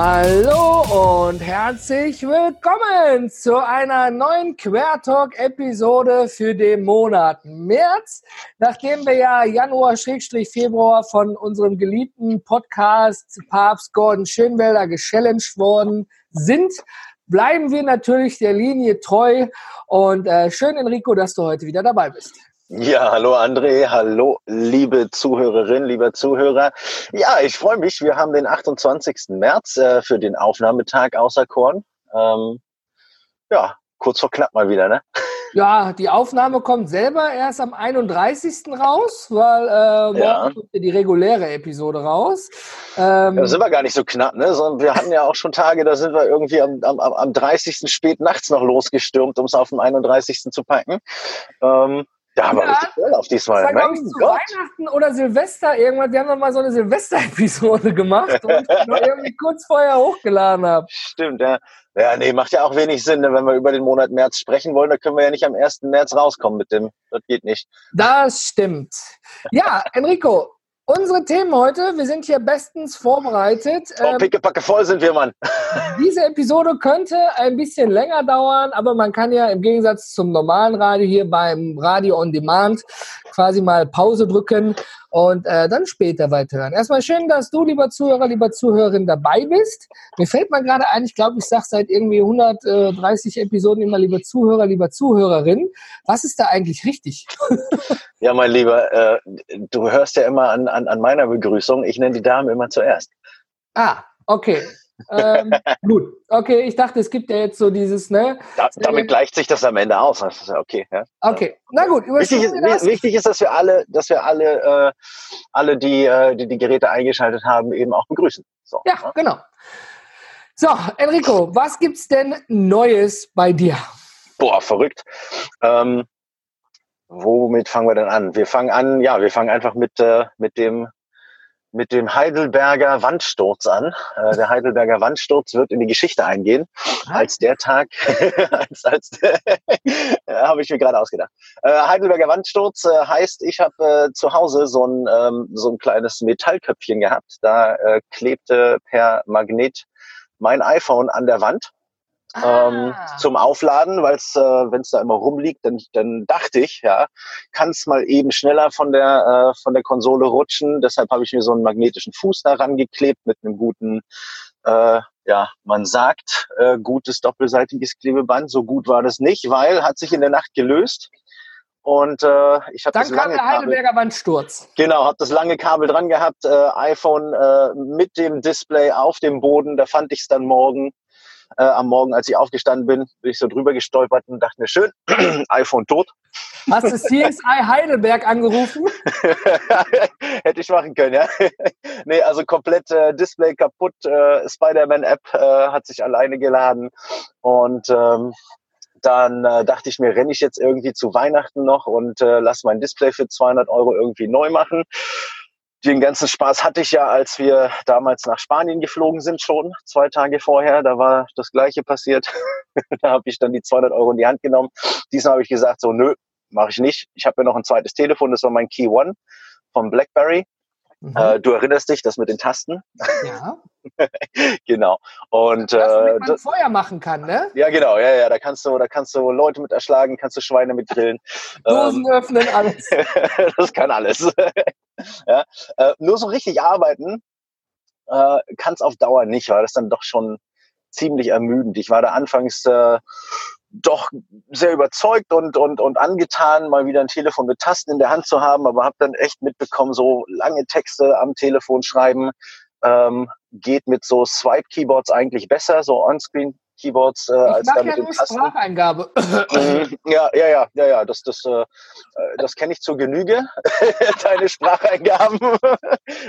Hallo und herzlich willkommen zu einer neuen Quertalk-Episode für den Monat März. Nachdem wir ja Januar-Februar von unserem geliebten Podcast Papst Gordon Schönwelder gechallenged worden sind, bleiben wir natürlich der Linie treu. Und äh, schön, Enrico, dass du heute wieder dabei bist. Ja, hallo André, hallo liebe Zuhörerin, lieber Zuhörer. Ja, ich freue mich. Wir haben den 28. März äh, für den Aufnahmetag außer Korn. Ähm, ja, kurz vor knapp mal wieder, ne? Ja, die Aufnahme kommt selber erst am 31. raus, weil äh, morgen ja. kommt die reguläre Episode raus. Ähm, da sind wir gar nicht so knapp, ne? Sondern wir hatten ja auch schon Tage, da sind wir irgendwie am, am, am 30. spät nachts noch losgestürmt, um es auf dem 31. zu packen. Ähm, ja, aber ja, richtig Urlaub diesmal. Das war, ich, zu Gott. Weihnachten oder Silvester irgendwann. Die haben noch mal so eine Silvester-Episode gemacht und ich noch irgendwie kurz vorher hochgeladen habe. Stimmt, ja. Ja, nee, macht ja auch wenig Sinn, ne? wenn wir über den Monat März sprechen wollen. Da können wir ja nicht am 1. März rauskommen mit dem. Das geht nicht. Das stimmt. Ja, Enrico, Unsere Themen heute, wir sind hier bestens vorbereitet. Oh, ähm, pickepacke voll sind wir, Mann. Diese Episode könnte ein bisschen länger dauern, aber man kann ja im Gegensatz zum normalen Radio hier beim Radio on Demand quasi mal Pause drücken und äh, dann später weiterhören. Erstmal schön, dass du, lieber Zuhörer, lieber Zuhörerin, dabei bist. Mir fällt mal gerade ein, ich glaube, ich sage seit irgendwie 130 Episoden immer lieber Zuhörer, lieber Zuhörerin. Was ist da eigentlich richtig? ja, mein Lieber, äh, du hörst ja immer an, an, an meiner Begrüßung, ich nenne die Dame immer zuerst. Ah, okay ähm, gut, okay, ich dachte, es gibt ja jetzt so dieses, ne? Da, damit gleicht sich das am Ende aus. Das ist ja okay. Ja? Okay, na gut. Wichtig ist, das. wichtig ist, dass wir alle, dass wir alle, äh, alle die, äh, die die Geräte eingeschaltet haben, eben auch begrüßen. So, ja, ja, genau. So, Enrico, was gibt's denn Neues bei dir? Boah, verrückt. Ähm, womit fangen wir denn an? Wir fangen an, ja, wir fangen einfach mit, äh, mit dem mit dem Heidelberger Wandsturz an. Äh, der Heidelberger Wandsturz wird in die Geschichte eingehen als der Tag, als, als habe ich mir gerade ausgedacht. Äh, Heidelberger Wandsturz äh, heißt, ich habe äh, zu Hause so ein ähm, so ein kleines Metallköpfchen gehabt. Da äh, klebte per Magnet mein iPhone an der Wand ähm, ah. zum Aufladen, weil es, äh, wenn es da immer rumliegt, dann, dann dachte ich, ja, kann es mal eben schneller von der äh, von der Konsole rutschen. Deshalb habe ich mir so einen magnetischen Fuß daran geklebt mit einem guten, äh, ja, man sagt, äh, gutes doppelseitiges Klebeband. So gut war das nicht, weil hat sich in der Nacht gelöst. Und äh, ich habe das lange kam der Heidelberger Kabel, Wandsturz. Genau, habe das lange Kabel dran gehabt, äh, iPhone äh, mit dem Display auf dem Boden. Da fand ich es dann morgen äh, am Morgen, als ich aufgestanden bin, bin ich so drüber gestolpert und dachte mir, schön, iPhone tot. Hast du CSI Heidelberg angerufen? Hätte ich machen können, ja. nee, also komplett äh, Display kaputt, äh, Spider-Man-App äh, hat sich alleine geladen und ähm, dann äh, dachte ich mir, renne ich jetzt irgendwie zu Weihnachten noch und äh, lass mein Display für 200 Euro irgendwie neu machen den ganzen Spaß hatte ich ja, als wir damals nach Spanien geflogen sind schon, zwei Tage vorher. Da war das Gleiche passiert. da habe ich dann die 200 Euro in die Hand genommen. Diesmal habe ich gesagt, so nö, mache ich nicht. Ich habe ja noch ein zweites Telefon, das war mein Key One vom BlackBerry. Mhm. Äh, du erinnerst dich, das mit den Tasten? Ja. genau. Und das, äh, man Feuer machen kann, ne? Ja, genau. Ja, ja. Da kannst du, da kannst du Leute mit erschlagen, kannst du Schweine mit grillen. Dosen ähm, öffnen, alles. das kann alles. ja. Äh, nur so richtig arbeiten äh, kann es auf Dauer nicht, weil das dann doch schon ziemlich ermüdend. Ich war da anfangs äh, doch sehr überzeugt und, und, und angetan, mal wieder ein Telefon mit Tasten in der Hand zu haben, aber habe dann echt mitbekommen, so lange Texte am Telefon schreiben ähm, geht mit so Swipe-Keyboards eigentlich besser, so On-Screen Keyboards äh, als da mit ja dem Tasten. Spracheingabe. Mhm. ja, ja, ja, ja, ja, das, das, äh, das kenne ich zur Genüge, deine Spracheingaben.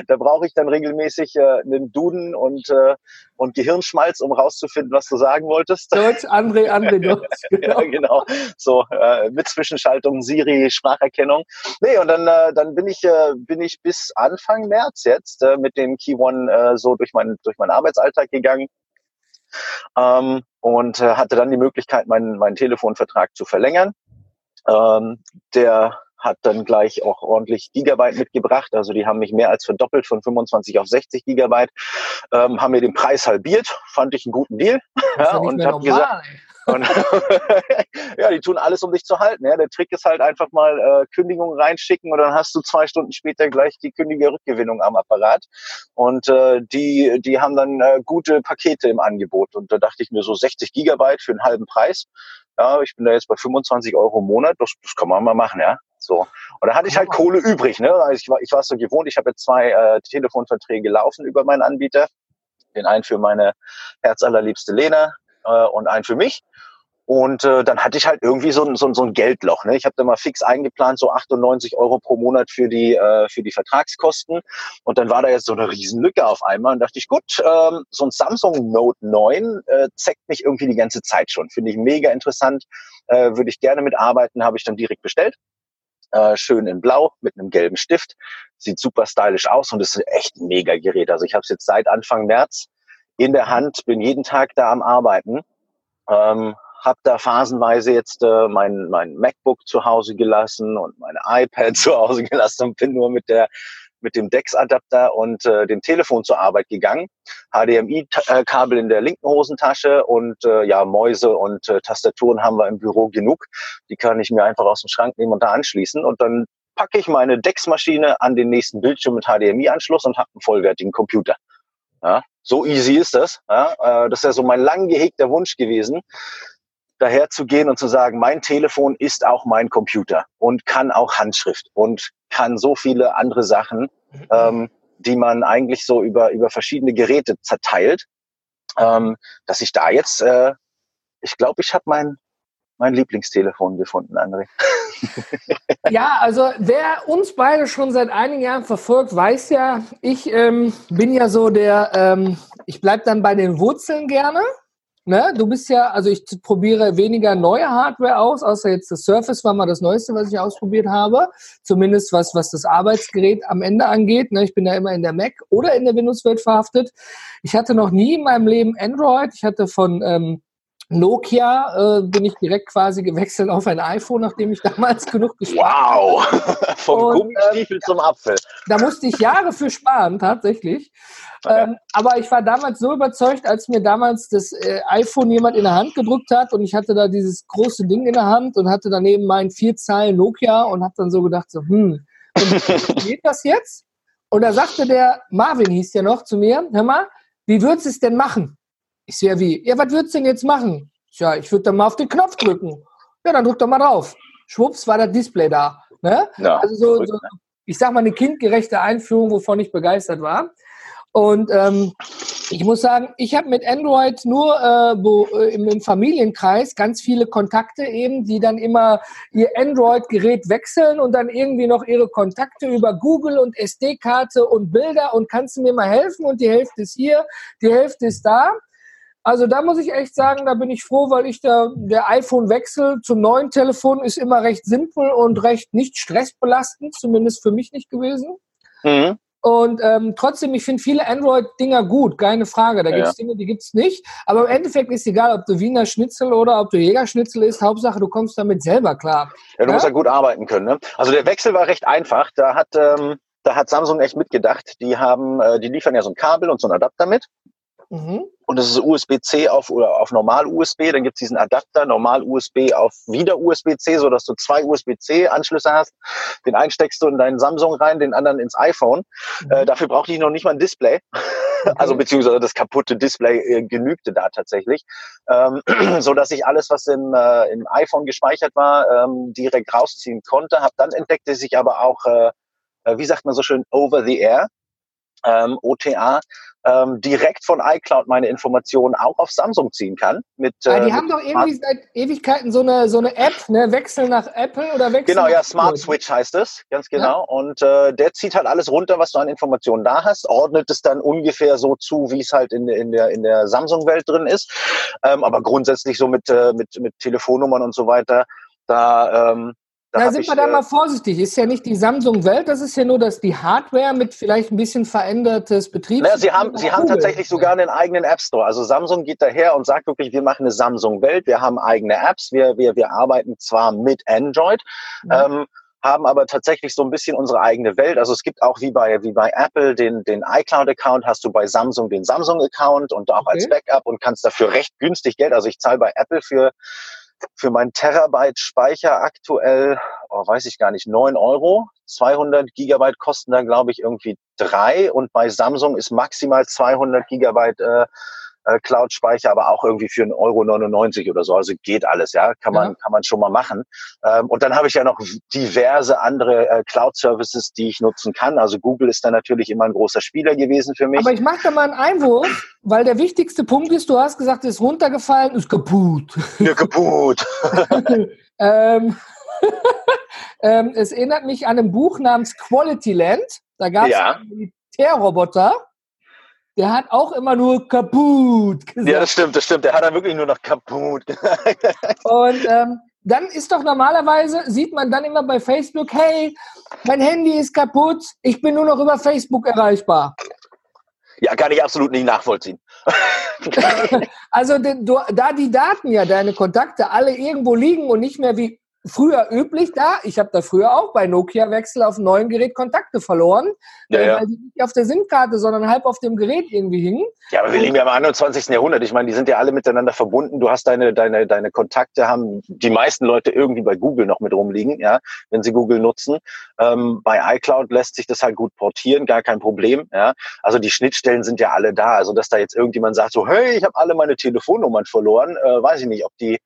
da brauche ich dann regelmäßig äh, einen Duden und, äh, und Gehirnschmalz, um rauszufinden, was du sagen wolltest. Deutsch, André, André, Deutsch. Genau. ja, genau. So, äh, mit Zwischenschaltung, Siri, Spracherkennung. Nee, und dann, äh, dann bin ich, äh, bin ich bis Anfang März jetzt äh, mit dem Key One äh, so durch, mein, durch meinen Arbeitsalltag gegangen ähm, und äh, hatte dann die Möglichkeit, meinen, meinen Telefonvertrag zu verlängern. Ähm, der hat dann gleich auch ordentlich Gigabyte mitgebracht. Also die haben mich mehr als verdoppelt von 25 auf 60 Gigabyte, ähm, haben mir den Preis halbiert, fand ich einen guten Deal. Ja, und habe gesagt, und ja, die tun alles, um dich zu halten. Ja. Der Trick ist halt einfach mal äh, Kündigungen reinschicken und dann hast du zwei Stunden später gleich die kündige Rückgewinnung am Apparat. Und äh, die, die haben dann äh, gute Pakete im Angebot. Und da dachte ich mir so 60 Gigabyte für einen halben Preis. Ja, ich bin da jetzt bei 25 Euro im Monat. Das, das kann man mal machen, ja. So. Und da hatte ich halt Kohle übrig. Ne? Also ich war, ich war so gewohnt, ich habe jetzt zwei äh, Telefonverträge laufen über meinen Anbieter. Den einen für meine herzallerliebste Lena äh, und einen für mich. Und äh, dann hatte ich halt irgendwie so ein, so so ein Geldloch. Ne? Ich habe da mal fix eingeplant, so 98 Euro pro Monat für die, äh, für die Vertragskosten. Und dann war da jetzt so eine Riesenlücke auf einmal. Und dachte ich, gut, ähm, so ein Samsung Note 9 äh, zeigt mich irgendwie die ganze Zeit schon. Finde ich mega interessant. Äh, Würde ich gerne mitarbeiten, habe ich dann direkt bestellt. Äh, schön in Blau mit einem gelben Stift. Sieht super stylisch aus und ist echt ein mega Gerät. Also ich habe es jetzt seit Anfang März in der Hand, bin jeden Tag da am Arbeiten. Ähm, habe da phasenweise jetzt äh, mein, mein MacBook zu Hause gelassen und meine iPad zu Hause gelassen und bin nur mit der mit dem DeX-Adapter und äh, dem Telefon zur Arbeit gegangen. HDMI-Kabel in der linken Hosentasche und äh, ja, Mäuse und äh, Tastaturen haben wir im Büro genug. Die kann ich mir einfach aus dem Schrank nehmen und da anschließen. Und dann packe ich meine DeX-Maschine an den nächsten Bildschirm mit HDMI-Anschluss und habe einen vollwertigen Computer. Ja, so easy ist das. Ja, äh, das ist ja so mein lang gehegter Wunsch gewesen, daher zu gehen und zu sagen, mein Telefon ist auch mein Computer und kann auch Handschrift und kann so viele andere Sachen, ähm, die man eigentlich so über, über verschiedene Geräte zerteilt, ähm, dass ich da jetzt, äh, ich glaube, ich habe mein, mein Lieblingstelefon gefunden, André. ja, also wer uns beide schon seit einigen Jahren verfolgt, weiß ja, ich ähm, bin ja so der, ähm, ich bleib dann bei den Wurzeln gerne. Ne? Du bist ja, also ich probiere weniger neue Hardware aus, außer jetzt das Surface war mal das Neueste, was ich ausprobiert habe. Zumindest was, was das Arbeitsgerät am Ende angeht. Ne? Ich bin ja immer in der Mac oder in der Windows-Welt verhaftet. Ich hatte noch nie in meinem Leben Android. Ich hatte von ähm, Nokia äh, bin ich direkt quasi gewechselt auf ein iPhone, nachdem ich damals genug gespart habe. Wow! Vom und, Gummistiefel ähm, zum Apfel. Da musste ich Jahre für sparen, tatsächlich. Okay. Ähm, aber ich war damals so überzeugt, als mir damals das äh, iPhone jemand in der Hand gedrückt hat und ich hatte da dieses große Ding in der Hand und hatte daneben meinen vier Zeilen Nokia und habe dann so gedacht, so, hm, geht das jetzt? Und da sagte der, Marvin hieß ja noch zu mir, hör mal, wie würdest du es denn machen? Ich so, ja, wie? Ja, was würdest du denn jetzt machen? Tja, ich würde dann mal auf den Knopf drücken. Ja, dann drück doch mal drauf. Schwupps war das Display da. Ne? Ja, also so, so, ne? ich sag mal, eine kindgerechte Einführung, wovon ich begeistert war. Und ähm, ich muss sagen, ich habe mit Android nur äh, wo, äh, im, im, Familienkreis ganz viele Kontakte eben, die dann immer ihr Android-Gerät wechseln und dann irgendwie noch ihre Kontakte über Google und SD-Karte und Bilder und kannst du mir mal helfen und die Hälfte ist hier, die Hälfte ist da. Also da muss ich echt sagen, da bin ich froh, weil ich da der iPhone-Wechsel zum neuen Telefon ist immer recht simpel und recht nicht stressbelastend, zumindest für mich nicht gewesen. Mhm. Und ähm, trotzdem, ich finde viele Android-Dinger gut, keine Frage. Da ja, gibt es Dinge, die gibt es nicht. Aber im Endeffekt ist egal, ob du Wiener Schnitzel oder ob du Jägerschnitzel ist. Hauptsache, du kommst damit selber klar. Ja, du ja? musst ja gut arbeiten können. Ne? Also der Wechsel war recht einfach. Da hat, ähm, da hat Samsung echt mitgedacht. Die haben, äh, die liefern ja so ein Kabel und so ein Adapter mit. Mhm. Und das ist USB-C auf, oder auf Normal-USB. Dann gibt es diesen Adapter, Normal-USB auf wieder USB-C, so dass du zwei USB-C-Anschlüsse hast. Den einen steckst du in deinen Samsung rein, den anderen ins iPhone. Mhm. Äh, dafür brauchte ich noch nicht mal ein Display. Okay. Also beziehungsweise das kaputte Display äh, genügte da tatsächlich. Ähm, so dass ich alles, was im, äh, im iPhone gespeichert war, ähm, direkt rausziehen konnte. Hab dann entdeckt, dass ich aber auch, äh, äh wie sagt man so schön, over the air ähm, OTA ähm, direkt von iCloud meine Informationen auch auf Samsung ziehen kann. Mit, äh, ah, die mit haben doch irgendwie seit Ewigkeiten so eine, so eine App, ne? Wechsel nach Apple oder Wechsel Genau, ja, Smart Switch heißt es, ganz genau. Ja? Und äh, der zieht halt alles runter, was du an Informationen da hast, ordnet es dann ungefähr so zu, wie es halt in, in der, in der Samsung-Welt drin ist. Ähm, aber grundsätzlich so mit, äh, mit, mit Telefonnummern und so weiter, da ähm, da, da sind ich, wir da äh, mal vorsichtig. Ist ja nicht die Samsung-Welt, das ist ja nur dass die Hardware mit vielleicht ein bisschen verändertes Betriebs. Naja, sie haben, sie haben tatsächlich sogar einen eigenen App Store. Also Samsung geht daher und sagt wirklich, wir machen eine Samsung-Welt, wir haben eigene Apps, wir, wir, wir arbeiten zwar mit Android, mhm. ähm, haben aber tatsächlich so ein bisschen unsere eigene Welt. Also es gibt auch wie bei, wie bei Apple den, den iCloud-Account, hast du bei Samsung den Samsung-Account und auch okay. als Backup und kannst dafür recht günstig Geld. Also ich zahle bei Apple für für mein Terabyte Speicher aktuell, oh, weiß ich gar nicht, neun Euro. 200 Gigabyte kosten da, glaube ich, irgendwie drei. Und bei Samsung ist maximal 200 Gigabyte äh, äh, Cloud-Speicher, aber auch irgendwie für 1,99 Euro 99 oder so. Also geht alles, ja, kann man, ja. kann man schon mal machen. Ähm, und dann habe ich ja noch diverse andere äh, Cloud-Services, die ich nutzen kann. Also Google ist da natürlich immer ein großer Spieler gewesen für mich. Aber ich mache da mal einen Einwurf, weil der wichtigste Punkt ist, du hast gesagt, es ist runtergefallen, ist kaputt. Ja, kaputt. ähm, ähm, es erinnert mich an ein Buch namens Quality Land. Da gab es ja. einen Militärroboter der hat auch immer nur kaputt gesagt. Ja, das stimmt, das stimmt. Der hat dann wirklich nur noch kaputt gesagt. Und ähm, dann ist doch normalerweise, sieht man dann immer bei Facebook, hey, mein Handy ist kaputt, ich bin nur noch über Facebook erreichbar. Ja, kann ich absolut nicht nachvollziehen. also da die Daten ja, deine Kontakte alle irgendwo liegen und nicht mehr wie früher üblich da. Ich habe da früher auch bei Nokia-Wechsel auf einem neuen Gerät Kontakte verloren, ja, ja. weil die nicht auf der SIM-Karte, sondern halb auf dem Gerät irgendwie hingen. Ja, aber wir leben ja im 21. Jahrhundert. Ich meine, die sind ja alle miteinander verbunden. Du hast deine, deine, deine Kontakte, haben die meisten Leute irgendwie bei Google noch mit rumliegen, ja, wenn sie Google nutzen. Ähm, bei iCloud lässt sich das halt gut portieren, gar kein Problem. Ja. Also die Schnittstellen sind ja alle da. Also dass da jetzt irgendjemand sagt so, hey, ich habe alle meine Telefonnummern verloren, äh, weiß ich nicht, ob die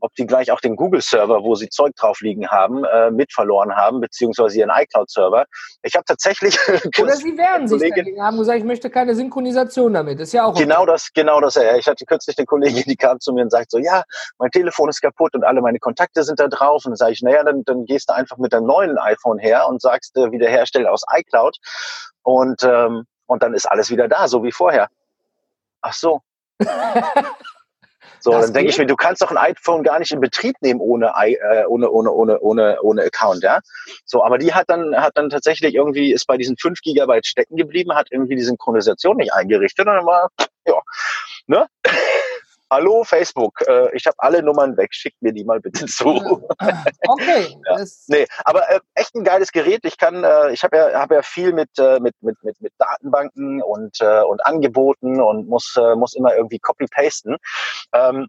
ob die gleich auch den Google-Server, wo sie Zeug drauf liegen haben, äh, mit verloren haben, beziehungsweise ihren iCloud-Server. Ich habe tatsächlich... Oder sie werden sich dagegen haben gesagt, ich möchte keine Synchronisation damit. Ist ja auch... Genau okay. das, genau das. Ja. Ich hatte kürzlich eine Kollegin, die kam zu mir und sagt so, ja, mein Telefon ist kaputt und alle meine Kontakte sind da drauf. Und dann sage ich, naja, dann, dann gehst du einfach mit deinem neuen iPhone her und sagst, äh, wiederherstellen aus iCloud. Und, ähm, und dann ist alles wieder da, so wie vorher. Ach so. So, das dann denke ich mir, du kannst doch ein iPhone gar nicht in Betrieb nehmen ohne, äh, ohne, ohne, ohne, ohne, ohne Account, ja. So, aber die hat dann, hat dann tatsächlich irgendwie, ist bei diesen 5 Gigabyte stecken geblieben, hat irgendwie die Synchronisation nicht eingerichtet und dann war, ja, ne? Hallo Facebook, äh, ich habe alle Nummern weg, schickt mir die mal bitte zu. Okay. ja. Nee, aber äh, echt ein geiles Gerät. Ich kann, äh, ich habe ja, hab ja viel mit, äh, mit, mit, mit, mit Datenbanken und, äh, und Angeboten und muss, äh, muss immer irgendwie copy-pasten. Ähm,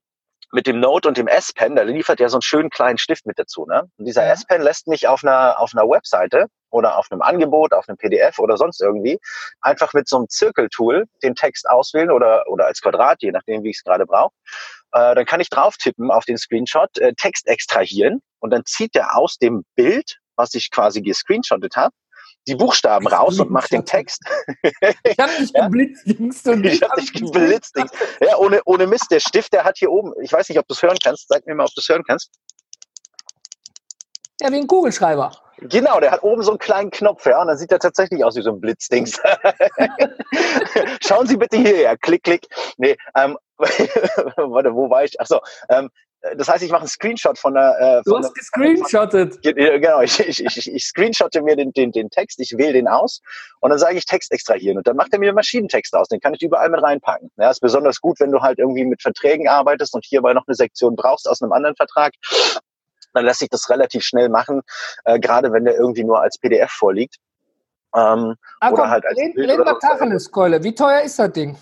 mit dem Note und dem S-Pen, da liefert ja so einen schönen kleinen Stift mit dazu. Ne? Und dieser ja. S-Pen lässt mich auf einer, auf einer Webseite oder auf einem Angebot, auf einem PDF oder sonst irgendwie einfach mit so einem Zirkeltool den Text auswählen oder, oder als Quadrat, je nachdem, wie ich es gerade brauche. Äh, dann kann ich drauf tippen auf den Screenshot, äh, Text extrahieren und dann zieht er aus dem Bild, was ich quasi gescreenshottet habe, die Buchstaben raus und macht den Text. Ich habe dich geblitzdingst. Und ich habe dich geblitzdingst. Ja, ohne, ohne Mist. Der Stift, der hat hier oben, ich weiß nicht, ob du es hören kannst. Sag mir mal, ob du es hören kannst. Ja, wie ein Kugelschreiber. Genau, der hat oben so einen kleinen Knopf, ja, und dann sieht er tatsächlich aus wie so ein Blitzdings. Schauen Sie bitte hierher, klick, klick. Nee, ähm, warte, wo war ich? Achso, ähm, das heißt, ich mache einen Screenshot von der. Äh, du hast gescreenshottet. Genau, ich, ich, ich, ich screenshotte mir den, den, den Text, ich wähle den aus und dann sage ich Text extrahieren und dann macht er mir Maschinentext aus. Den kann ich überall mit reinpacken. Ja, ist besonders gut, wenn du halt irgendwie mit Verträgen arbeitest und hierbei noch eine Sektion brauchst aus einem anderen Vertrag. Dann lässt sich das relativ schnell machen, äh, gerade wenn der irgendwie nur als PDF vorliegt. Ähm, ah, oder komm, halt als reden, reden wir Tacheles, Keule. Wie teuer ist das Ding?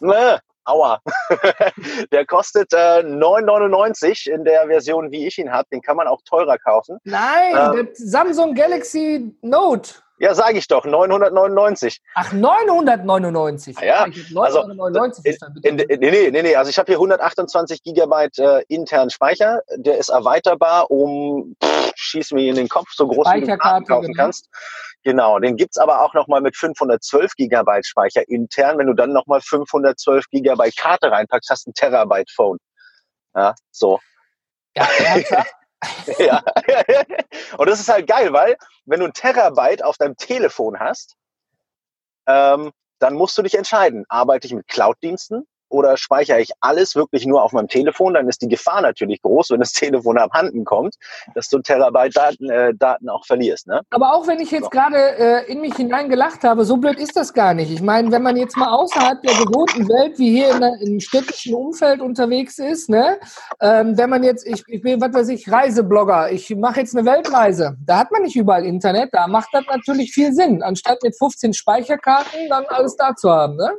Ne, Aua. der kostet äh, 9,99 in der Version, wie ich ihn habe. Den kann man auch teurer kaufen. Nein, ähm, der Samsung Galaxy Note. Ja, sage ich doch, 999. Ach, 999? Ah, ja, also, in, in, nee, nee, nee, also ich habe hier 128 Gigabyte äh, internen Speicher. Der ist erweiterbar um, pff, schieß mir in den Kopf, so groß wie du Karten kaufen genau. kannst. Genau, den gibt's aber auch nochmal mit 512 Gigabyte Speicher intern. Wenn du dann nochmal 512 Gigabyte Karte reinpackst, hast du ein Terabyte Phone. Ja, so. Ja, ja. Und das ist halt geil, weil wenn du ein Terabyte auf deinem Telefon hast, ähm, dann musst du dich entscheiden, arbeite ich mit Cloud-Diensten oder speichere ich alles wirklich nur auf meinem Telefon, dann ist die Gefahr natürlich groß, wenn das Telefon abhanden kommt, dass du Terabyte Daten, äh, Daten auch verlierst. Ne? Aber auch wenn ich jetzt so. gerade äh, in mich hineingelacht habe, so blöd ist das gar nicht. Ich meine, wenn man jetzt mal außerhalb der gewohnten Welt, wie hier in einem städtischen Umfeld unterwegs ist, ne, ähm, wenn man jetzt, ich, ich bin, was weiß ich, Reiseblogger, ich mache jetzt eine Weltreise, da hat man nicht überall Internet, da macht das natürlich viel Sinn, anstatt mit 15 Speicherkarten dann alles da zu haben. Ne?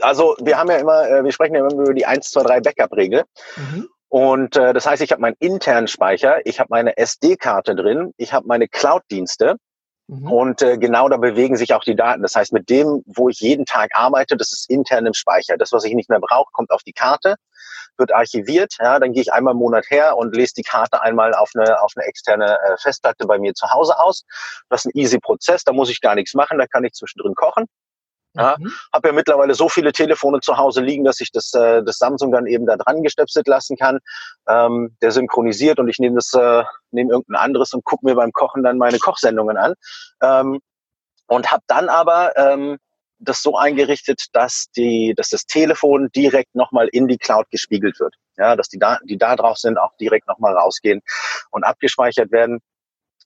Also wir haben ja immer, äh, wir sprechen ja immer über die 1, 2, 3 Backup-Regel. Mhm. Und äh, das heißt, ich habe meinen internen Speicher, ich habe meine SD-Karte drin, ich habe meine Cloud-Dienste mhm. und äh, genau da bewegen sich auch die Daten. Das heißt, mit dem, wo ich jeden Tag arbeite, das ist intern im Speicher. Das, was ich nicht mehr brauche, kommt auf die Karte, wird archiviert. Ja, dann gehe ich einmal im Monat her und lese die Karte einmal auf eine, auf eine externe äh, Festplatte bei mir zu Hause aus. Das ist ein easy Prozess, da muss ich gar nichts machen, da kann ich zwischendrin kochen. Ja, mhm. Habe ja mittlerweile so viele Telefone zu Hause liegen, dass ich das, äh, das Samsung dann eben da dran gestöpselt lassen kann. Ähm, der synchronisiert und ich nehme das, äh, nehme irgendein anderes und gucke mir beim Kochen dann meine Kochsendungen an. Ähm, und habe dann aber ähm, das so eingerichtet, dass die, dass das Telefon direkt nochmal in die Cloud gespiegelt wird. Ja, dass die Daten, die da drauf sind, auch direkt nochmal rausgehen und abgespeichert werden.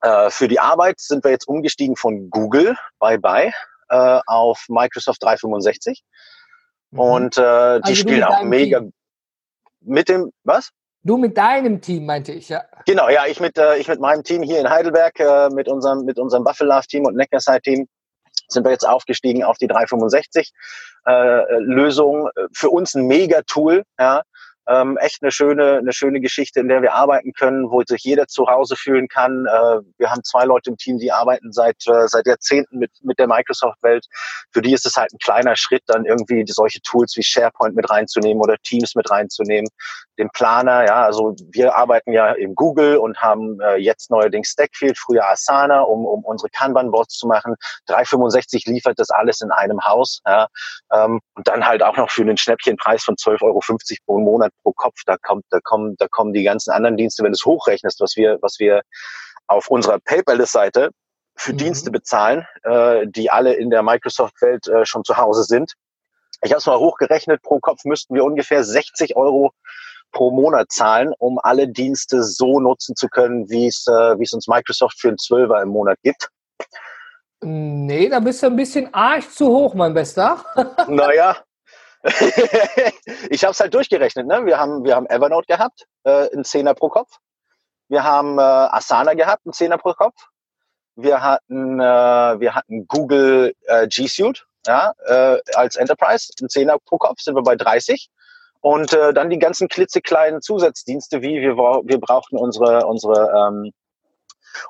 Äh, für die Arbeit sind wir jetzt umgestiegen von Google, bye bye, äh, auf Microsoft 365. Mhm. Und äh, die also spielen auch mega Team. mit dem, was? Du mit deinem Team, meinte ich, ja. Genau, ja, ich mit, äh, ich mit meinem Team hier in Heidelberg, äh, mit unserem, mit unserem Buffalo-Team und Neckarside-Team sind wir jetzt aufgestiegen auf die 365 äh, Lösung. Für uns ein Mega-Tool, ja, ähm, echt eine schöne, eine schöne Geschichte, in der wir arbeiten können, wo sich jeder zu Hause fühlen kann. Äh, wir haben zwei Leute im Team, die arbeiten seit, äh, seit Jahrzehnten mit, mit der Microsoft-Welt. Für die ist es halt ein kleiner Schritt, dann irgendwie solche Tools wie SharePoint mit reinzunehmen oder Teams mit reinzunehmen. Den Planer, ja, also wir arbeiten ja im Google und haben äh, jetzt neuerdings Stackfield, früher Asana, um, um unsere Kanban-Boards zu machen. 365 liefert das alles in einem Haus. Ja, ähm, und dann halt auch noch für einen Schnäppchenpreis von 12,50 Euro pro Monat pro Kopf. Da kommt, da kommen, da kommen die ganzen anderen Dienste, wenn du es hochrechnest, was wir, was wir auf unserer Paperless-Seite für mhm. Dienste bezahlen, äh, die alle in der Microsoft-Welt äh, schon zu Hause sind. Ich habe es mal hochgerechnet, pro Kopf müssten wir ungefähr 60 Euro pro Monat zahlen, um alle Dienste so nutzen zu können, wie es, äh, wie es uns Microsoft für einen Zwölfer im Monat gibt. Nee, da bist du ein bisschen arg zu hoch, mein Bester. naja, ich habe es halt durchgerechnet. Ne? Wir, haben, wir haben Evernote gehabt, äh, ein Zehner pro Kopf. Wir haben äh, Asana gehabt, ein Zehner pro Kopf. Wir hatten, äh, wir hatten Google äh, G Suite ja, äh, als Enterprise, ein Zehner pro Kopf, sind wir bei 30. Und äh, dann die ganzen klitzekleinen Zusatzdienste, wie wir, wir brauchten unsere, unsere ähm,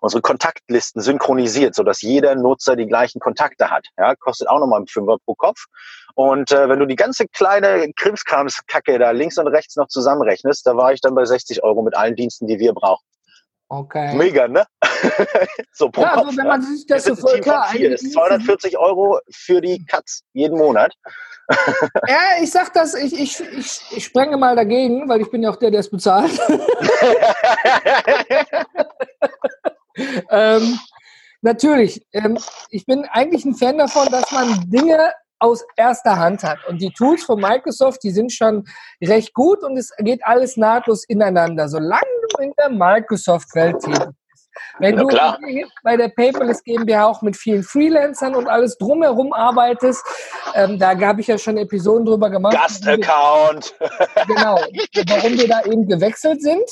unsere Kontaktlisten synchronisiert, sodass jeder Nutzer die gleichen Kontakte hat. Ja, kostet auch nochmal ein Fünfer pro Kopf. Und äh, wenn du die ganze kleine Krimskramskacke da links und rechts noch zusammenrechnest, da war ich dann bei 60 Euro mit allen Diensten, die wir brauchen. Okay. Mega, ne? so pro ja, Kopf, also wenn man sich das so voll klar, das ist 240 Euro für die Cuts jeden Monat. ja, ich sag das, ich, ich, ich, ich sprenge mal dagegen, weil ich bin ja auch der, der es bezahlt. ähm, natürlich, ähm, ich bin eigentlich ein Fan davon, dass man Dinge aus erster Hand hat. Und die Tools von Microsoft, die sind schon recht gut und es geht alles nahtlos ineinander, solange du in der Microsoft-Welt tätig bist. Wenn du klar. bei der Paperless GmbH auch mit vielen Freelancern und alles drumherum arbeitest, ähm, da habe ich ja schon Episoden drüber gemacht. Gastaccount. Genau, warum wir da eben gewechselt sind.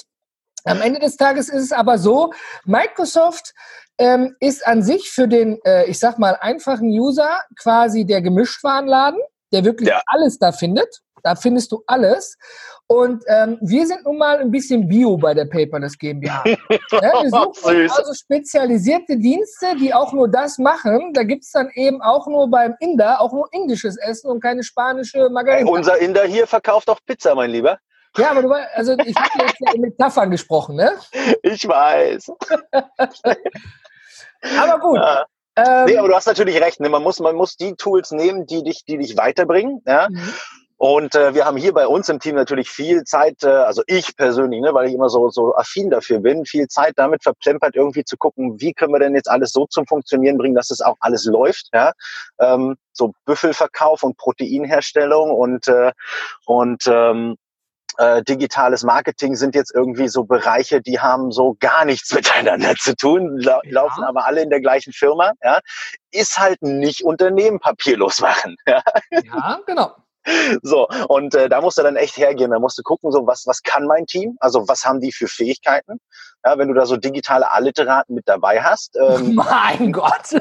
Am Ende des Tages ist es aber so, Microsoft ähm, ist an sich für den, äh, ich sag mal, einfachen User quasi der Gemischtwarenladen, der wirklich ja. alles da findet. Da findest du alles. Und ähm, wir sind nun mal ein bisschen Bio bei der Paperless GmbH. ja, wir suchen also spezialisierte Dienste, die auch nur das machen. Da gibt es dann eben auch nur beim Inder auch nur indisches Essen und keine spanische Margarita. Hey, unser Inder hier verkauft auch Pizza, mein Lieber. Ja, aber du weißt, also ich habe jetzt ja in Metaphern gesprochen, ne? Ich weiß. aber gut. Ja. Ähm, nee, aber du hast natürlich recht. Ne? Man, muss, man muss die Tools nehmen, die dich, die dich weiterbringen. Ja? Mhm. Und äh, wir haben hier bei uns im Team natürlich viel Zeit, äh, also ich persönlich, ne, weil ich immer so, so affin dafür bin, viel Zeit damit verplempert, irgendwie zu gucken, wie können wir denn jetzt alles so zum Funktionieren bringen, dass es auch alles läuft. Ja? Ähm, so Büffelverkauf und Proteinherstellung und, äh, und ähm, äh, digitales Marketing sind jetzt irgendwie so Bereiche, die haben so gar nichts miteinander zu tun, la ja. laufen aber alle in der gleichen Firma. Ja? Ist halt nicht Unternehmen papierlos machen. Ja, ja genau. So, und äh, da musst du dann echt hergehen. Da musst du gucken, so was, was kann mein Team? Also was haben die für Fähigkeiten? Ja, wenn du da so digitale Alliteraten mit dabei hast. Ähm, mein Gott.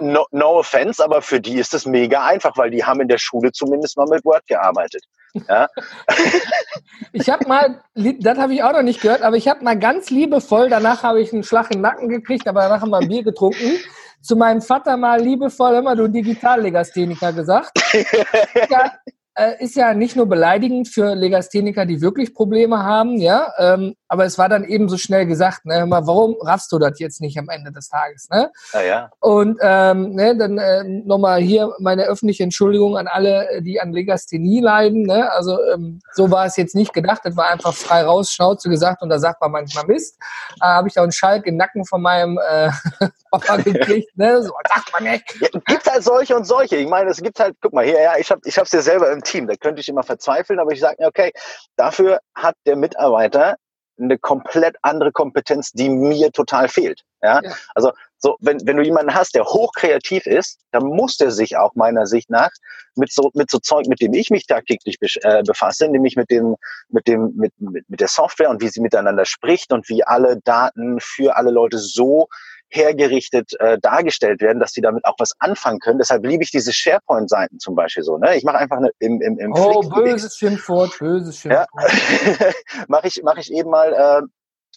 No, no offense, aber für die ist es mega einfach, weil die haben in der Schule zumindest mal mit Word gearbeitet. Ja. ich habe mal, das habe ich auch noch nicht gehört, aber ich habe mal ganz liebevoll, danach habe ich einen Schlag im Nacken gekriegt, aber danach haben wir ein Bier getrunken, zu meinem Vater mal liebevoll immer du Digitallegastheniker gesagt. ja, äh, ist ja nicht nur beleidigend für Legastheniker, die wirklich Probleme haben, ja, ähm, aber es war dann eben so schnell gesagt, ne, mal, warum raffst du das jetzt nicht am Ende des Tages, ne? Ja, ja. Und ähm, ne, dann äh, nochmal hier meine öffentliche Entschuldigung an alle, die an Legasthenie leiden, ne? Also ähm, so war es jetzt nicht gedacht, das war einfach frei raus, Schnauze gesagt und da sagt man manchmal Mist. Da habe ich auch einen Schalk im Nacken von meinem äh, Papa gekriegt, ne? So sagt man nicht. Ja, gibt halt solche und solche. Ich meine, es gibt halt, guck mal hier, ja, ich habe ich hab's ja selber im Team, da könnte ich immer verzweifeln, aber ich sage mir, okay, dafür hat der Mitarbeiter eine komplett andere Kompetenz, die mir total fehlt. Ja? ja. Also so, wenn, wenn du jemanden hast, der hochkreativ ist, dann muss der sich auch meiner Sicht nach mit so, mit so Zeug, mit dem ich mich tagtäglich äh, befasse, nämlich mit dem, mit dem, mit, mit, mit der Software und wie sie miteinander spricht und wie alle Daten für alle Leute so hergerichtet äh, dargestellt werden, dass die damit auch was anfangen können. Deshalb liebe ich diese SharePoint-Seiten zum Beispiel so. Ne? Ich mache einfach eine, im, im, im Oh, böses Schimpfwort, böses Schimpfwort. Ja. mache ich, mach ich eben mal äh,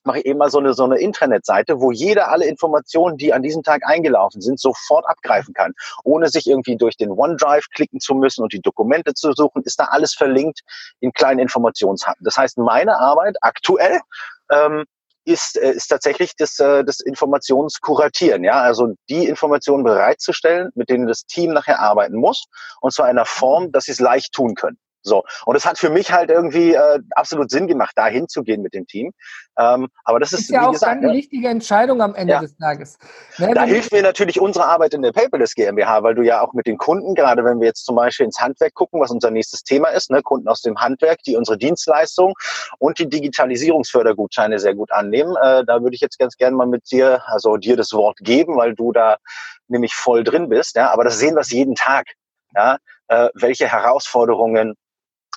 mache ich eben mal so eine, so eine Intranet-Seite, wo jeder alle Informationen, die an diesem Tag eingelaufen sind, sofort abgreifen kann. Ohne sich irgendwie durch den OneDrive klicken zu müssen und die Dokumente zu suchen, ist da alles verlinkt in kleinen Informationshappen. Das heißt, meine Arbeit aktuell ähm, ist, äh, ist tatsächlich das, äh, das Informationskuratieren, ja, also die Informationen bereitzustellen, mit denen das Team nachher arbeiten muss, und zwar in einer Form, dass sie es leicht tun können. So. Und es hat für mich halt irgendwie äh, absolut Sinn gemacht, da hinzugehen mit dem Team. Ähm, aber das ist, ist ja auch gesagt, eine ne? wichtige Entscheidung am Ende ja. des Tages. Ne, da hilft mir natürlich unsere Arbeit in der Paperless GmbH, weil du ja auch mit den Kunden, gerade wenn wir jetzt zum Beispiel ins Handwerk gucken, was unser nächstes Thema ist, ne, Kunden aus dem Handwerk, die unsere Dienstleistung und die Digitalisierungsfördergutscheine sehr gut annehmen. Äh, da würde ich jetzt ganz gerne mal mit dir, also dir das Wort geben, weil du da nämlich voll drin bist. Ja, aber das sehen wir jeden Tag. Ja, äh, welche Herausforderungen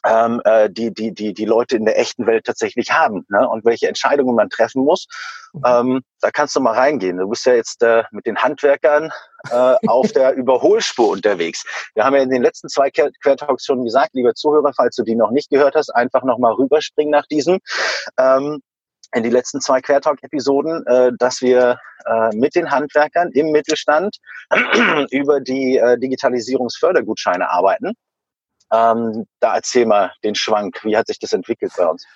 ähm, äh, die, die, die, die Leute in der echten Welt tatsächlich haben ne? und welche Entscheidungen man treffen muss. Mhm. Ähm, da kannst du mal reingehen. Du bist ja jetzt äh, mit den Handwerkern äh, auf der Überholspur unterwegs. Wir haben ja in den letzten zwei Quertalks schon gesagt, liebe Zuhörer, falls du die noch nicht gehört hast, einfach nochmal rüberspringen nach diesem. Ähm, in die letzten zwei Quertalk-Episoden, äh, dass wir äh, mit den Handwerkern im Mittelstand über die äh, Digitalisierungsfördergutscheine arbeiten. Ähm, da erzähl mal den Schwank. Wie hat sich das entwickelt bei uns?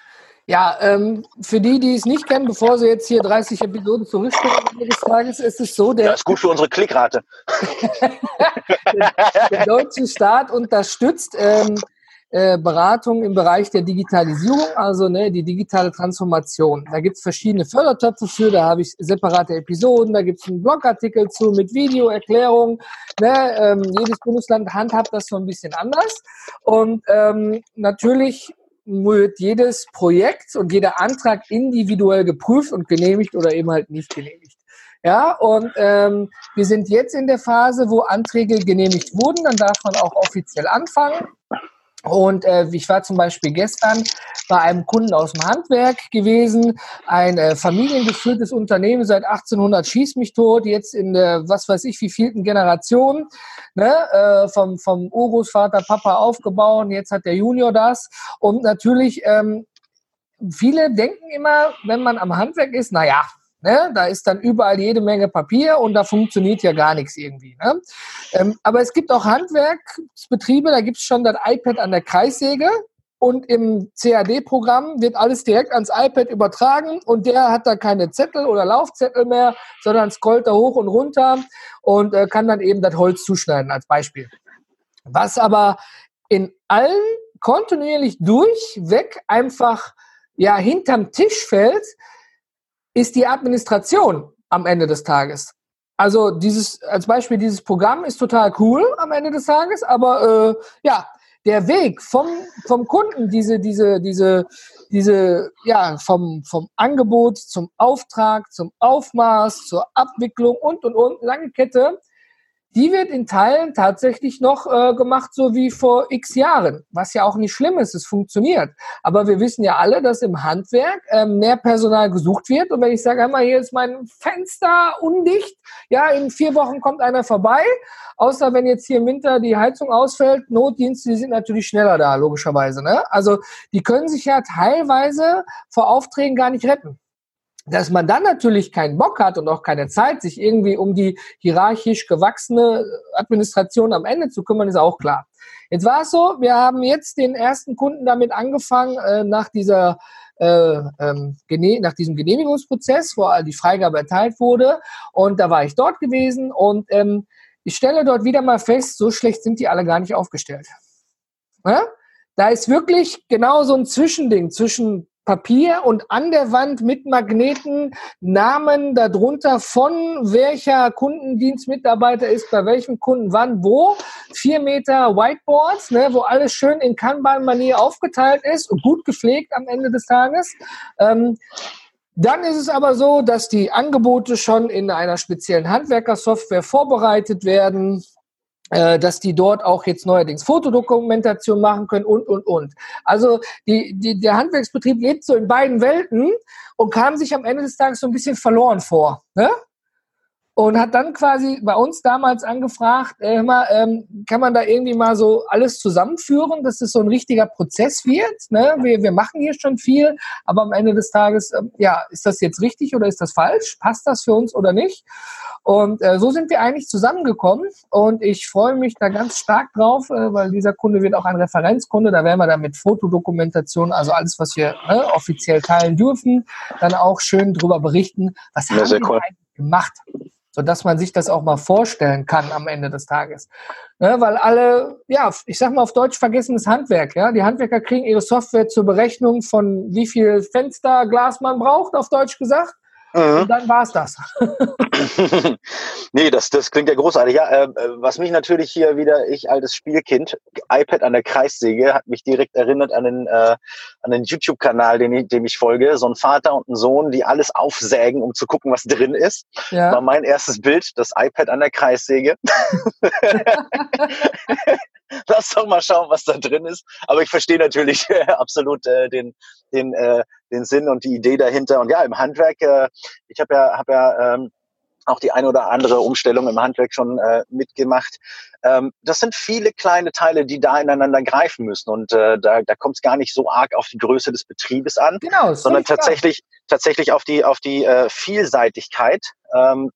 Ja, ähm, für die, die es nicht kennen, bevor sie jetzt hier 30 Episoden zurückspringen des Tages, ist es so, der. Das ist gut für unsere Klickrate. der, der, deutsche Staat unterstützt ähm, äh, Beratung im Bereich der Digitalisierung, also ne, die digitale Transformation. Da gibt es verschiedene Fördertöpfe für, da habe ich separate Episoden, da gibt es einen Blogartikel zu mit Videoerklärung. Ne, ähm, jedes Bundesland handhabt das so ein bisschen anders. Und ähm, natürlich wird jedes Projekt und jeder Antrag individuell geprüft und genehmigt oder eben halt nicht genehmigt. Ja, und ähm, wir sind jetzt in der Phase, wo Anträge genehmigt wurden, dann darf man auch offiziell anfangen. Und äh, ich war zum Beispiel gestern bei einem Kunden aus dem Handwerk gewesen, ein äh, familiengeführtes Unternehmen seit 1800 schießt mich tot, jetzt in der, was weiß ich, wie vielten Generation, ne, äh, vom, vom Urgroßvater, Papa aufgebaut, jetzt hat der Junior das. Und natürlich, ähm, viele denken immer, wenn man am Handwerk ist, na ja, Ne? Da ist dann überall jede Menge Papier und da funktioniert ja gar nichts irgendwie. Ne? Ähm, aber es gibt auch Handwerksbetriebe, da gibt es schon das iPad an der Kreissäge. und im CAD-Programm wird alles direkt ans iPad übertragen und der hat da keine Zettel oder Laufzettel mehr, sondern scrollt da hoch und runter und äh, kann dann eben das Holz zuschneiden als Beispiel. Was aber in allen kontinuierlich durchweg einfach ja hinterm Tisch fällt, ist die Administration am Ende des Tages. Also dieses als Beispiel dieses Programm ist total cool am Ende des Tages, aber äh, ja der Weg vom, vom Kunden, diese, diese, diese, diese, ja, vom, vom Angebot zum Auftrag, zum Aufmaß, zur Abwicklung und, und, und, lange Kette, die wird in Teilen tatsächlich noch äh, gemacht, so wie vor x Jahren, was ja auch nicht schlimm ist, es funktioniert. Aber wir wissen ja alle, dass im Handwerk äh, mehr Personal gesucht wird. Und wenn ich sage, einmal hier ist mein Fenster undicht, ja, in vier Wochen kommt einer vorbei, außer wenn jetzt hier im Winter die Heizung ausfällt, Notdienste, die sind natürlich schneller da, logischerweise. Ne? Also die können sich ja teilweise vor Aufträgen gar nicht retten. Dass man dann natürlich keinen Bock hat und auch keine Zeit, sich irgendwie um die hierarchisch gewachsene Administration am Ende zu kümmern, ist auch klar. Jetzt war es so, wir haben jetzt den ersten Kunden damit angefangen, äh, nach dieser äh, ähm, nach diesem Genehmigungsprozess, wo die Freigabe erteilt wurde. Und da war ich dort gewesen und ähm, ich stelle dort wieder mal fest, so schlecht sind die alle gar nicht aufgestellt. Ja? Da ist wirklich genau so ein Zwischending zwischen Papier und an der Wand mit Magneten Namen darunter von welcher Kundendienstmitarbeiter ist bei welchem Kunden wann wo. Vier Meter Whiteboards, ne, wo alles schön in Kanban-Manier aufgeteilt ist und gut gepflegt am Ende des Tages. Ähm, dann ist es aber so, dass die Angebote schon in einer speziellen Handwerkersoftware vorbereitet werden dass die dort auch jetzt neuerdings Fotodokumentation machen können und, und, und. Also die, die, der Handwerksbetrieb lebt so in beiden Welten und kam sich am Ende des Tages so ein bisschen verloren vor. Ne? Und hat dann quasi bei uns damals angefragt, äh, mal, ähm, kann man da irgendwie mal so alles zusammenführen, dass es so ein richtiger Prozess wird. Ne? Wir, wir machen hier schon viel, aber am Ende des Tages, äh, ja, ist das jetzt richtig oder ist das falsch? Passt das für uns oder nicht? Und äh, so sind wir eigentlich zusammengekommen und ich freue mich da ganz stark drauf, äh, weil dieser Kunde wird auch ein Referenzkunde. Da werden wir dann mit Fotodokumentation, also alles, was wir ne, offiziell teilen dürfen, dann auch schön drüber berichten. Was ja, haben wir cool. eigentlich gemacht? Sodass man sich das auch mal vorstellen kann am Ende des Tages. Ne, weil alle, ja, ich sag mal auf Deutsch vergessenes Handwerk, ja. Die Handwerker kriegen ihre Software zur Berechnung von wie viel Fensterglas man braucht, auf Deutsch gesagt. Mhm. Und dann war's das. nee, das, das klingt ja großartig. Ja, äh, was mich natürlich hier wieder, ich altes Spielkind, iPad an der Kreissäge, hat mich direkt erinnert an den, äh, an den YouTube-Kanal, den, dem ich folge. So ein Vater und ein Sohn, die alles aufsägen, um zu gucken, was drin ist. Ja. War mein erstes Bild, das iPad an der Kreissäge. Lass doch mal schauen, was da drin ist. Aber ich verstehe natürlich äh, absolut äh, den, den, äh, den Sinn und die Idee dahinter. Und ja, im Handwerk, äh, ich habe ja, hab ja ähm, auch die eine oder andere Umstellung im Handwerk schon äh, mitgemacht. Ähm, das sind viele kleine Teile, die da ineinander greifen müssen. Und äh, da, da kommt es gar nicht so arg auf die Größe des Betriebes an, genau, sondern tatsächlich, tatsächlich auf die, auf die äh, Vielseitigkeit. Ähm,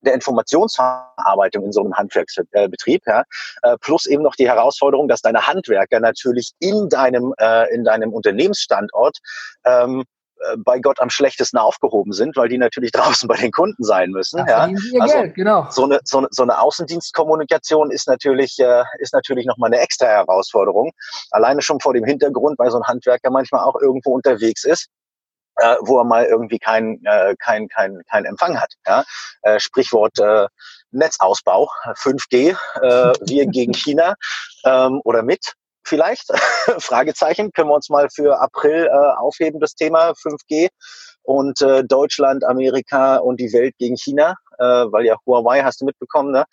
der Informationsverarbeitung in so einem Handwerksbetrieb, ja, äh, plus eben noch die Herausforderung, dass deine Handwerker natürlich in deinem äh, in deinem Unternehmensstandort ähm, äh, bei Gott am schlechtesten aufgehoben sind, weil die natürlich draußen bei den Kunden sein müssen. Ja, ja. Also Geld, genau. so, eine, so, eine, so eine Außendienstkommunikation ist natürlich, äh, ist natürlich nochmal eine extra Herausforderung. Alleine schon vor dem Hintergrund, weil so ein Handwerker manchmal auch irgendwo unterwegs ist äh, wo er mal irgendwie kein, äh, kein, kein, kein Empfang hat. Ja? Äh, Sprichwort äh, Netzausbau, 5G, äh, wir gegen China ähm, oder mit vielleicht? Fragezeichen. Können wir uns mal für April äh, aufheben, das Thema 5G und äh, Deutschland, Amerika und die Welt gegen China, äh, weil ja Huawei, hast du mitbekommen, ne?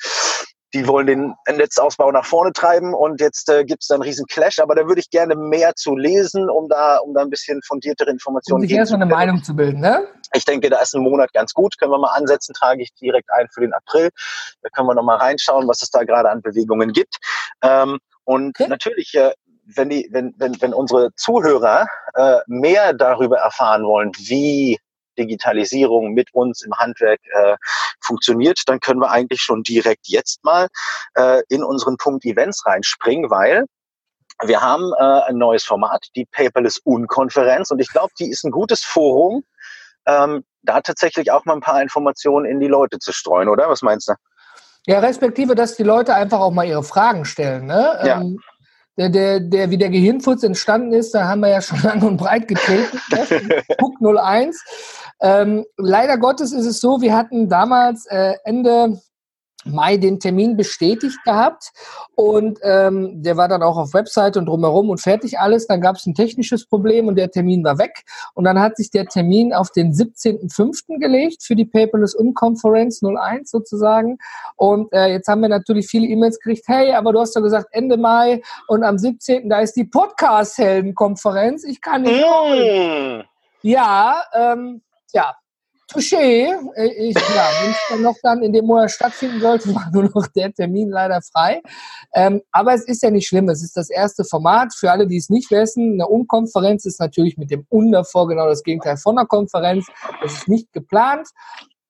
Die wollen den Netzausbau nach vorne treiben und jetzt äh, gibt es da einen riesen Clash, aber da würde ich gerne mehr zu lesen, um da, um da ein bisschen fundiertere Informationen um sich erstmal eine Meinung zu bilden, ne? Ich denke, da ist ein Monat ganz gut. Können wir mal ansetzen, trage ich direkt ein für den April. Da können wir nochmal reinschauen, was es da gerade an Bewegungen gibt. Ähm, und okay. natürlich, äh, wenn, die, wenn, wenn, wenn unsere Zuhörer äh, mehr darüber erfahren wollen, wie Digitalisierung mit uns im Handwerk äh, funktioniert, dann können wir eigentlich schon direkt jetzt mal äh, in unseren Punkt Events reinspringen, weil wir haben äh, ein neues Format, die Paperless Unkonferenz. Und ich glaube, die ist ein gutes Forum, ähm, da tatsächlich auch mal ein paar Informationen in die Leute zu streuen, oder? Was meinst du? Ja, respektive, dass die Leute einfach auch mal ihre Fragen stellen. Ne? Ja. Ähm, der, der, der, wie der Gehirnfurz entstanden ist, da haben wir ja schon lang und breit getreten. Guck 01. Ähm, leider Gottes ist es so, wir hatten damals äh, Ende Mai den Termin bestätigt gehabt und ähm, der war dann auch auf Website und drumherum und fertig alles. Dann gab es ein technisches Problem und der Termin war weg und dann hat sich der Termin auf den 17.05. gelegt für die Paperless Unconference 01 sozusagen und äh, jetzt haben wir natürlich viele E-Mails gekriegt, hey, aber du hast doch gesagt Ende Mai und am 17. da ist die Podcast-Helden-Konferenz, ich kann nicht. Mm. Ja, ähm, ja, Touché. Äh, Ich, ja, wenn es dann noch dann in dem Monat stattfinden sollte, war nur noch der Termin leider frei. Ähm, aber es ist ja nicht schlimm. Es ist das erste Format. Für alle, die es nicht wissen, eine Unkonferenz ist natürlich mit dem Un davor genau das Gegenteil von einer Konferenz. Das ist nicht geplant.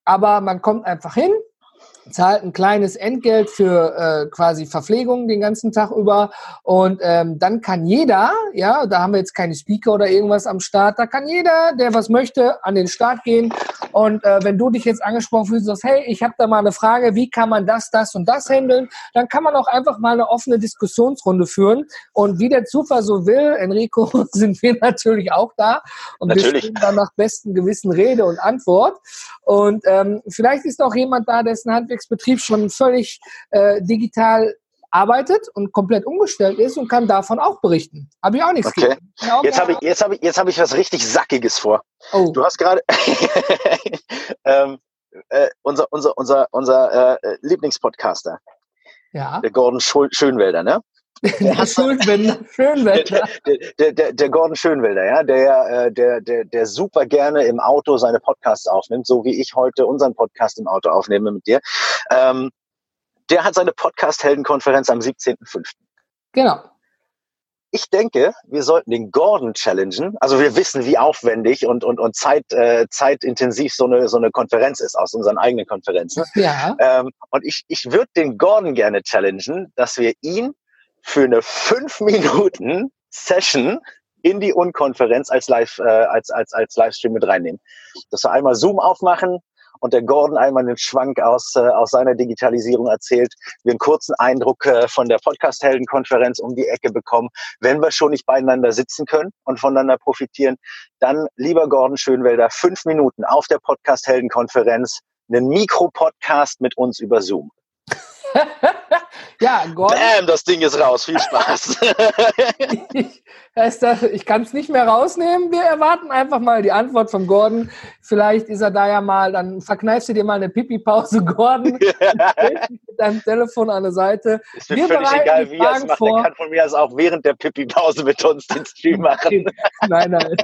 Aber man kommt einfach hin, zahlt ein kleines Entgelt für äh, quasi Verpflegung den ganzen Tag über. Und ähm, dann kann jeder, ja, da haben wir jetzt keine Speaker oder irgendwas am Start, da kann jeder, der was möchte, an den Start gehen. Und äh, wenn du dich jetzt angesprochen fühlst, sagst, hey, ich habe da mal eine Frage, wie kann man das, das und das handeln, dann kann man auch einfach mal eine offene Diskussionsrunde führen. Und wie der Zufall so will, Enrico, sind wir natürlich auch da. Und wir Natürlich. stehen dann nach bestem Gewissen Rede und Antwort. Und ähm, vielleicht ist auch jemand da, dessen Handwerksbetrieb schon völlig äh, digital arbeitet und komplett umgestellt ist und kann davon auch berichten. Habe ich auch nichts Okay. gegen. Auch Jetzt habe ich, jetzt habe ich, jetzt habe ich was richtig Sackiges vor. oh, Du hast gerade ähm, äh, unser, unser, unser, unser äh, Lieblingspodcaster, ja. der Gordon Schul Schönwelder, ne? Der Schönwender, Schönwender. Der, der, der, der Gordon Schönwelder, ja, der, äh, der, der, der super gerne im Auto seine Podcasts aufnimmt, so wie ich heute unseren Podcast im Auto aufnehme mit dir. Ähm, der hat seine Podcast-Heldenkonferenz am 17.05. Genau. Ich denke, wir sollten den Gordon challengen. Also wir wissen, wie aufwendig und, und, und zeit, äh, zeitintensiv so eine, so eine Konferenz ist aus unseren eigenen Konferenzen. Ja. Ähm, und ich, ich würde den Gordon gerne challengen, dass wir ihn für eine fünf Minuten Session in die Unkonferenz als Live, äh, als, als, als Livestream mit reinnehmen. Dass wir einmal Zoom aufmachen und der Gordon einmal einen Schwank aus, äh, aus seiner Digitalisierung erzählt, wir einen kurzen Eindruck äh, von der Podcast-Helden-Konferenz um die Ecke bekommen. Wenn wir schon nicht beieinander sitzen können und voneinander profitieren, dann, lieber Gordon Schönwelder, fünf Minuten auf der Podcast-Helden-Konferenz, einen Mikro-Podcast mit uns über Zoom. ja, Gordon. Bam, das Ding ist raus. Viel Spaß. Ich, ich kann es nicht mehr rausnehmen. Wir erwarten einfach mal die Antwort von Gordon. Vielleicht ist er da ja mal, dann verkneifst du dir mal eine Pipi-Pause, Gordon. Mit deinem Telefon an der Seite. ist mir Wir völlig egal, wie er es macht. vor. Er kann von mir aus auch während der Pipi-Pause mit uns den Stream machen. Nein, nein.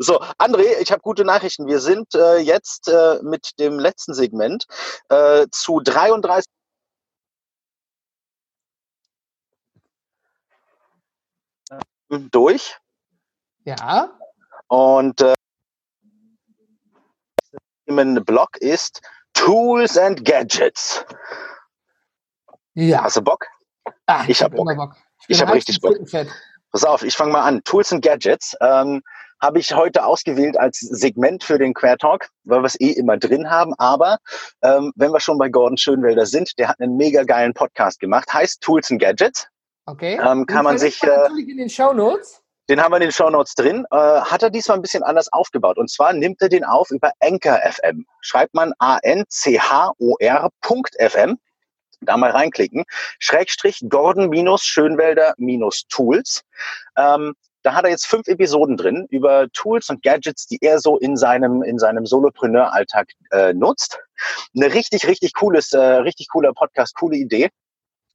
So, André, ich habe gute Nachrichten. Wir sind äh, jetzt äh, mit dem letzten Segment äh, zu 33 durch. Ja. Und äh, im Blog ist Tools and Gadgets. Ja. Hast du Bock? Ah, ich hab immer Bock. Ich bin hab heiß richtig Bock. Pass auf, ich fange mal an. Tools and Gadgets ähm, habe ich heute ausgewählt als Segment für den Quertalk, weil wir es eh immer drin haben. Aber ähm, wenn wir schon bei Gordon Schönwelder sind, der hat einen mega geilen Podcast gemacht, heißt Tools and Gadgets. Okay. Ähm, kann man sich, äh, natürlich in den Shownotes. Den haben wir in den Shownotes drin. Äh, hat er diesmal ein bisschen anders aufgebaut. Und zwar nimmt er den auf über Anchor FM. Schreibt man A-N-C-H-O-R.fm. Da mal reinklicken. Schrägstrich Gordon minus Schönwälder minus Tools. Ähm, da hat er jetzt fünf Episoden drin über Tools und Gadgets, die er so in seinem, in seinem Solopreneur-Alltag äh, nutzt. Eine richtig, richtig cooles, äh, richtig cooler Podcast, coole Idee.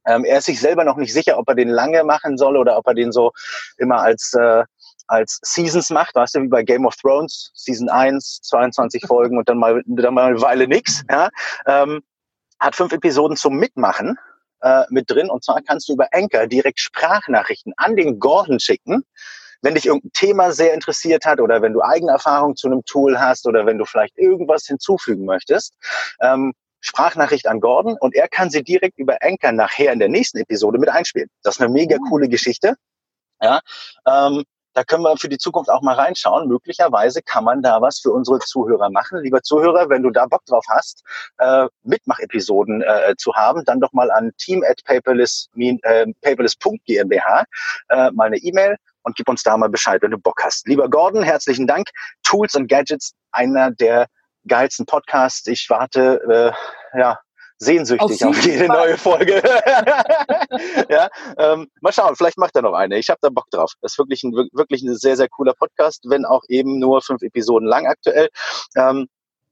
Ähm, er ist sich selber noch nicht sicher, ob er den lange machen soll oder ob er den so immer als, äh, als Seasons macht. Weißt du, wie bei Game of Thrones, Season 1, 22 Folgen und dann mal, dann mal eine Weile nix. Ja? Ähm, hat fünf Episoden zum Mitmachen äh, mit drin. Und zwar kannst du über Anchor direkt Sprachnachrichten an den Gordon schicken, wenn dich irgendein Thema sehr interessiert hat oder wenn du eigene Erfahrungen zu einem Tool hast oder wenn du vielleicht irgendwas hinzufügen möchtest. Ähm, Sprachnachricht an Gordon und er kann sie direkt über Anchor nachher in der nächsten Episode mit einspielen. Das ist eine mega coole Geschichte. Ja, ähm, da können wir für die Zukunft auch mal reinschauen. Möglicherweise kann man da was für unsere Zuhörer machen. Lieber Zuhörer, wenn du da Bock drauf hast, äh, Mitmachepisoden äh, zu haben, dann doch mal an team at paperless.gmbh äh, paperless äh, mal eine E-Mail und gib uns da mal Bescheid, wenn du Bock hast. Lieber Gordon, herzlichen Dank. Tools und Gadgets, einer der geilsten Podcasts. Ich warte, äh, ja, sehnsüchtig auf, auf jede Fall. neue Folge. ja, ähm, mal schauen, vielleicht macht er noch eine. Ich habe da Bock drauf. Das ist wirklich ein, wirklich ein sehr, sehr cooler Podcast, wenn auch eben nur fünf Episoden lang aktuell. Ähm,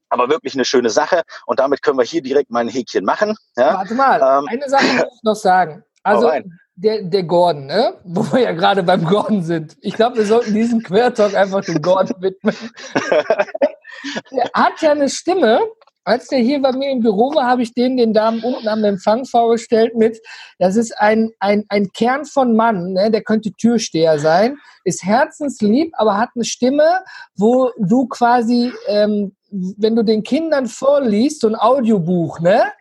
aber wirklich eine schöne Sache. Und damit können wir hier direkt mal ein Häkchen machen. Ja? Warte mal, ähm, eine Sache muss ich noch sagen. Also der, der Gordon, ne? wo wir ja gerade beim Gordon sind. Ich glaube, wir sollten diesen Quertalk einfach dem Gordon widmen. der hat ja eine Stimme, als der hier bei mir im Büro war, habe ich den den Damen unten am Empfang vorgestellt mit, das ist ein, ein, ein Kern von Mann, ne? der könnte Türsteher sein, ist herzenslieb, aber hat eine Stimme, wo du quasi, ähm, wenn du den Kindern vorliest, so ein Audiobuch, ne?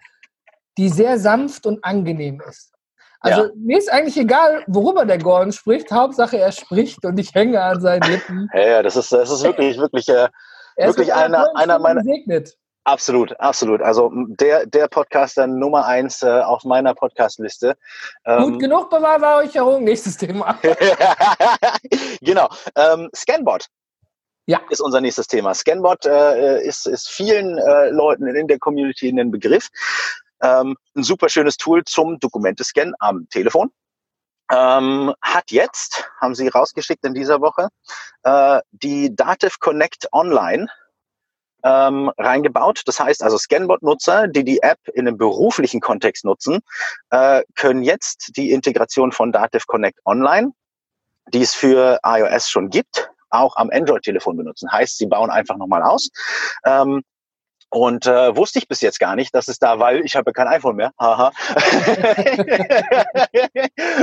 die sehr sanft und angenehm ist. Also ja. mir ist eigentlich egal, worüber der Gordon spricht. Hauptsache er spricht und ich hänge an seinen Lippen. Ja, ja das ist, das ist wirklich, wirklich, äh, wirklich einer, einer meiner. Gesegnet. Absolut, absolut. Also der, der Podcaster Nummer eins äh, auf meiner Podcastliste. Ähm, Gut genug Bewahrung, nächstes Thema. genau. Ähm, Scanbot. Ja. Ist unser nächstes Thema. Scanbot äh, ist, ist vielen äh, Leuten in der Community ein Begriff. Ähm, ein super schönes Tool zum Dokumentescan am Telefon. Ähm, hat jetzt, haben sie rausgeschickt in dieser Woche, äh, die Dativ Connect Online ähm, reingebaut. Das heißt also Scanbot-Nutzer, die die App in einem beruflichen Kontext nutzen, äh, können jetzt die Integration von Dativ Connect Online, die es für iOS schon gibt, auch am Android-Telefon benutzen. Heißt, sie bauen einfach nochmal aus. Ähm, und äh, wusste ich bis jetzt gar nicht, dass es da, weil ich habe kein iPhone mehr, haha,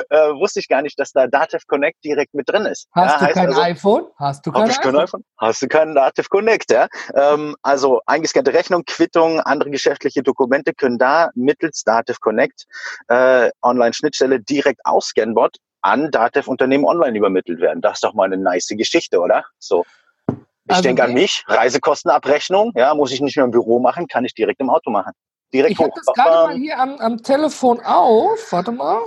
äh, wusste ich gar nicht, dass da Dativ Connect direkt mit drin ist. Hast ja, du kein also, iPhone? Hast du kein, iPhone? kein iPhone? Hast du kein Dativ Connect, ja? Ähm, also eingescannte Rechnung, Quittung, andere geschäftliche Dokumente können da mittels Dativ Connect äh, Online-Schnittstelle direkt aus Scanbot an Dativ Unternehmen online übermittelt werden. Das ist doch mal eine nice Geschichte, oder? So. Ich also, denke an mich, Reisekostenabrechnung, ja, muss ich nicht mehr im Büro machen, kann ich direkt im Auto machen. Direkt ich habe das gerade mal hier am, am Telefon auf. Warte mal.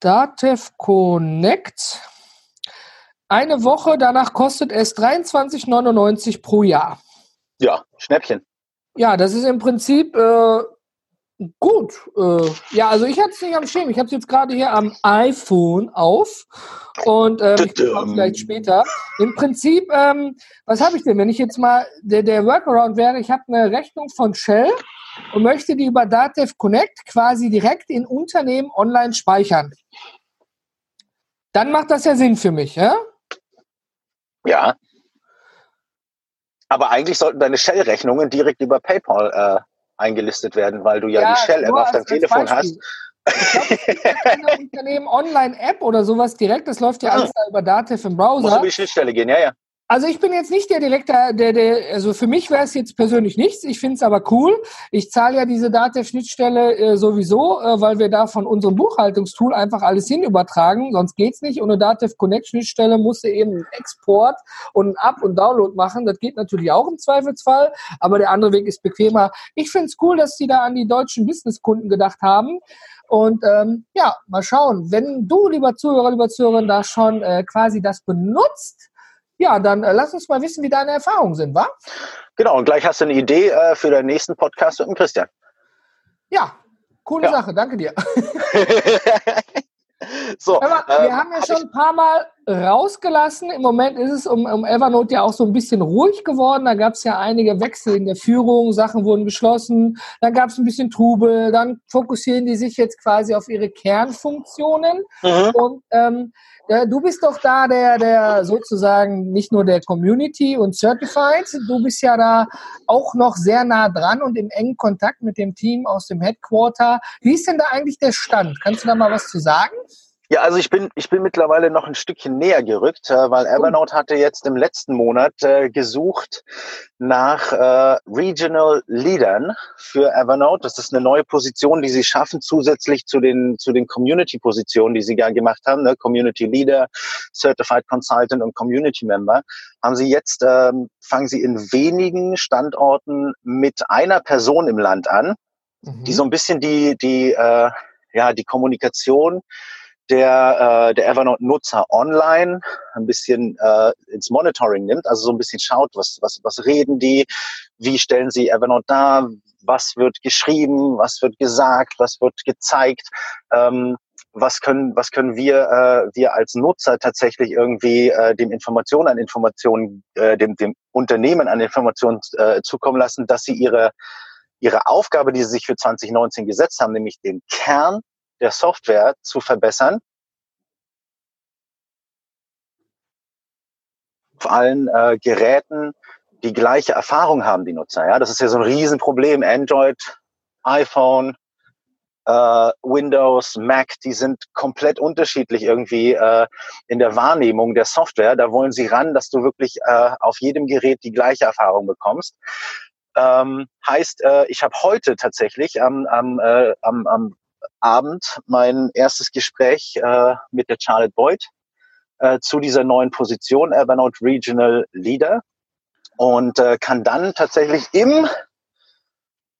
Datev Connect. Eine Woche, danach kostet es 23,99 pro Jahr. Ja, Schnäppchen. Ja, das ist im Prinzip äh, Gut, äh, ja, also ich hatte es nicht am Schirm. Ich habe es jetzt gerade hier am iPhone auf und ähm, ich vielleicht später. Im Prinzip, ähm, was habe ich denn, wenn ich jetzt mal der, der Workaround wäre, ich habe eine Rechnung von Shell und möchte die über Datev Connect quasi direkt in Unternehmen online speichern. Dann macht das ja Sinn für mich, ja? Ja. Aber eigentlich sollten deine Shell-Rechnungen direkt über PayPal äh, eingelistet werden, weil du ja, ja die Shell-App auf deinem Telefon Beispiel. hast. Ich glaube, Unternehmen Online-App oder sowas direkt, das läuft ja alles da über Dativ im Browser. Muss über die Schnittstelle gehen, ja, ja. Also ich bin jetzt nicht der Direktor, der, der, also für mich wäre es jetzt persönlich nichts. Ich finde es aber cool. Ich zahle ja diese Datev-Schnittstelle äh, sowieso, äh, weil wir da von unserem Buchhaltungstool einfach alles hin übertragen. Sonst geht's nicht. Ohne Datev Connect-Schnittstelle musst du eben einen Export und einen Up- und Download machen. Das geht natürlich auch im Zweifelsfall, aber der andere Weg ist bequemer. Ich finde es cool, dass die da an die deutschen Businesskunden gedacht haben. Und ähm, ja, mal schauen. Wenn du, lieber Zuhörer, lieber Zuhörer, da schon äh, quasi das benutzt, ja, dann äh, lass uns mal wissen, wie deine Erfahrungen sind, wa? Genau, und gleich hast du eine Idee äh, für den nächsten Podcast mit dem Christian. Ja, coole ja. Sache, danke dir. so, Aber wir ähm, haben ja schon ein paar Mal rausgelassen. Im Moment ist es um, um Evernote ja auch so ein bisschen ruhig geworden. Da gab es ja einige Wechsel in der Führung, Sachen wurden geschlossen, dann gab es ein bisschen Trubel, dann fokussieren die sich jetzt quasi auf ihre Kernfunktionen. Mhm. Und ähm, ja, du bist doch da der, der sozusagen nicht nur der Community und Certified, du bist ja da auch noch sehr nah dran und im engen Kontakt mit dem Team aus dem Headquarter. Wie ist denn da eigentlich der Stand? Kannst du da mal was zu sagen? Ja, also ich bin, ich bin mittlerweile noch ein Stückchen näher gerückt, äh, weil Evernote hatte jetzt im letzten Monat äh, gesucht nach äh, Regional Leadern für Evernote. Das ist eine neue Position, die sie schaffen, zusätzlich zu den, zu den Community-Positionen, die sie ja gemacht haben, ne? Community Leader, Certified Consultant und Community Member, haben sie jetzt, ähm, fangen sie in wenigen Standorten mit einer Person im Land an, mhm. die so ein bisschen die, die, äh, ja, die Kommunikation der, äh, der Evernote-Nutzer online ein bisschen äh, ins Monitoring nimmt, also so ein bisschen schaut, was, was, was reden die, wie stellen sie Evernote dar, was wird geschrieben, was wird gesagt, was wird gezeigt, ähm, was können, was können wir, äh, wir als Nutzer tatsächlich irgendwie äh, dem Informationen an Informationen, äh, dem, dem Unternehmen an Informationen äh, zukommen lassen, dass sie ihre, ihre Aufgabe, die sie sich für 2019 gesetzt haben, nämlich den Kern der Software zu verbessern. Auf allen äh, Geräten die gleiche Erfahrung haben die Nutzer. Ja, das ist ja so ein Riesenproblem. Android, iPhone, äh, Windows, Mac, die sind komplett unterschiedlich irgendwie äh, in der Wahrnehmung der Software. Da wollen sie ran, dass du wirklich äh, auf jedem Gerät die gleiche Erfahrung bekommst. Ähm, heißt, äh, ich habe heute tatsächlich am, am, äh, am, am Abend mein erstes Gespräch äh, mit der Charlotte Boyd äh, zu dieser neuen Position, Evernote Regional Leader. Und äh, kann dann tatsächlich im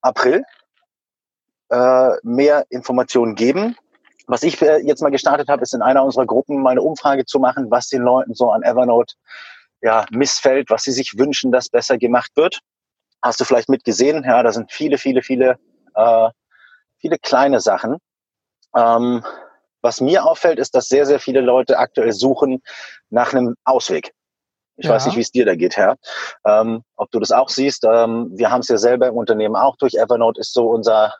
April äh, mehr Informationen geben. Was ich äh, jetzt mal gestartet habe, ist in einer unserer Gruppen mal eine Umfrage zu machen, was den Leuten so an Evernote ja, missfällt, was sie sich wünschen, dass besser gemacht wird. Hast du vielleicht mitgesehen? Ja, da sind viele, viele, viele, äh, viele kleine Sachen. Ähm, was mir auffällt, ist, dass sehr, sehr viele Leute aktuell suchen nach einem Ausweg. Ich ja. weiß nicht, wie es dir da geht, Herr. Ähm, ob du das auch siehst. Ähm, wir haben es ja selber im Unternehmen auch durch. Evernote ist so unser,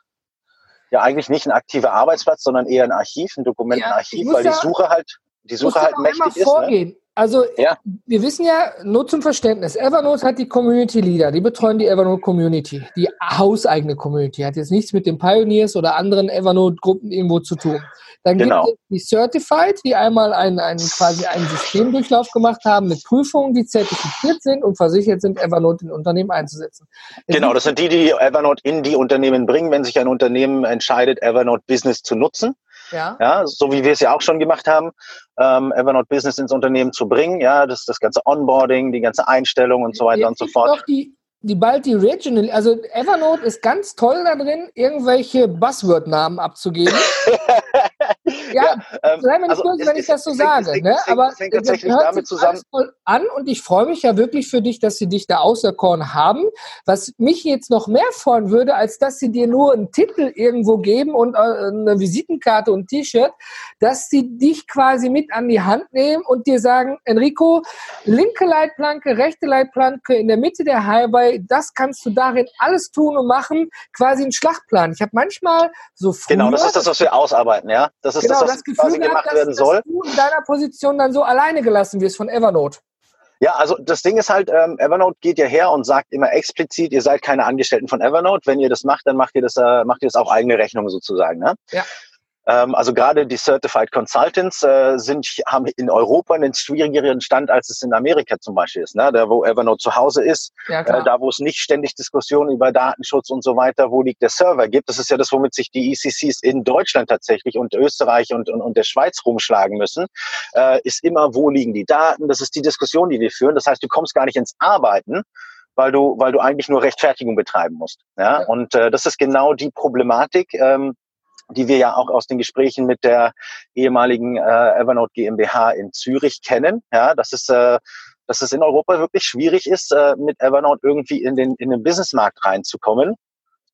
ja eigentlich nicht ein aktiver Arbeitsplatz, sondern eher ein Archiv, ein Dokumentenarchiv, ja, weil die Suche halt, die Suche halt mächtig ist. Ne? Also ja. wir wissen ja, nur zum Verständnis, Evernote hat die Community Leader, die betreuen die Evernote Community, die hauseigene Community, hat jetzt nichts mit den Pioneers oder anderen Evernote-Gruppen irgendwo zu tun. Dann genau. gibt es die Certified, die einmal einen, einen quasi einen Systemdurchlauf gemacht haben mit Prüfungen, die zertifiziert sind und versichert sind, Evernote in Unternehmen einzusetzen. Es genau, das sind die, die Evernote in die Unternehmen bringen, wenn sich ein Unternehmen entscheidet, Evernote Business zu nutzen. Ja. ja, so wie wir es ja auch schon gemacht haben, ähm, Evernote Business ins Unternehmen zu bringen. Ja, das, das ganze Onboarding, die ganze Einstellung und so weiter Jetzt und so fort. Die, die bald die Regional, also Evernote ist ganz toll da drin, irgendwelche Buzzword-Namen abzugeben. ja, ja ähm, sei mir nicht also böse, wenn ich das so sage. Ne? Aber es hängt tatsächlich das damit zusammen. An und ich freue mich ja wirklich für dich, dass sie dich da auserkoren haben. Was mich jetzt noch mehr freuen würde, als dass sie dir nur einen Titel irgendwo geben und äh, eine Visitenkarte und ein T-Shirt, dass sie dich quasi mit an die Hand nehmen und dir sagen, Enrico, linke Leitplanke, rechte Leitplanke in der Mitte der Highway das kannst du darin alles tun und machen, quasi einen Schlachtplan. Ich habe manchmal so früher, Genau, das ist das, was wir ausarbeiten, ja? Das ist genau, das, das Gefühl gemacht gehabt, werden soll. Dass du in deiner Position dann so alleine gelassen wirst von Evernote. Ja, also das Ding ist halt, ähm, Evernote geht ja her und sagt immer explizit, ihr seid keine Angestellten von Evernote. Wenn ihr das macht, dann macht ihr das, äh, macht ihr das auch eigene Rechnung sozusagen. Ne? Ja. Ähm, also gerade die Certified Consultants äh, sind, haben in Europa einen schwierigeren Stand, als es in Amerika zum Beispiel ist. Ne? Da, wo Evernote zu Hause ist, ja, äh, da, wo es nicht ständig Diskussionen über Datenschutz und so weiter, wo liegt der Server gibt. Das ist ja das, womit sich die ECCs in Deutschland tatsächlich und Österreich und, und, und der Schweiz rumschlagen müssen, äh, ist immer, wo liegen die Daten? Das ist die Diskussion, die wir führen. Das heißt, du kommst gar nicht ins Arbeiten, weil du, weil du eigentlich nur Rechtfertigung betreiben musst. Ja? ja. Und äh, das ist genau die Problematik, ähm, die wir ja auch aus den Gesprächen mit der ehemaligen äh, Evernote GmbH in Zürich kennen. Ja, dass es, äh, dass es in Europa wirklich schwierig ist, äh, mit Evernote irgendwie in den, in den Businessmarkt reinzukommen,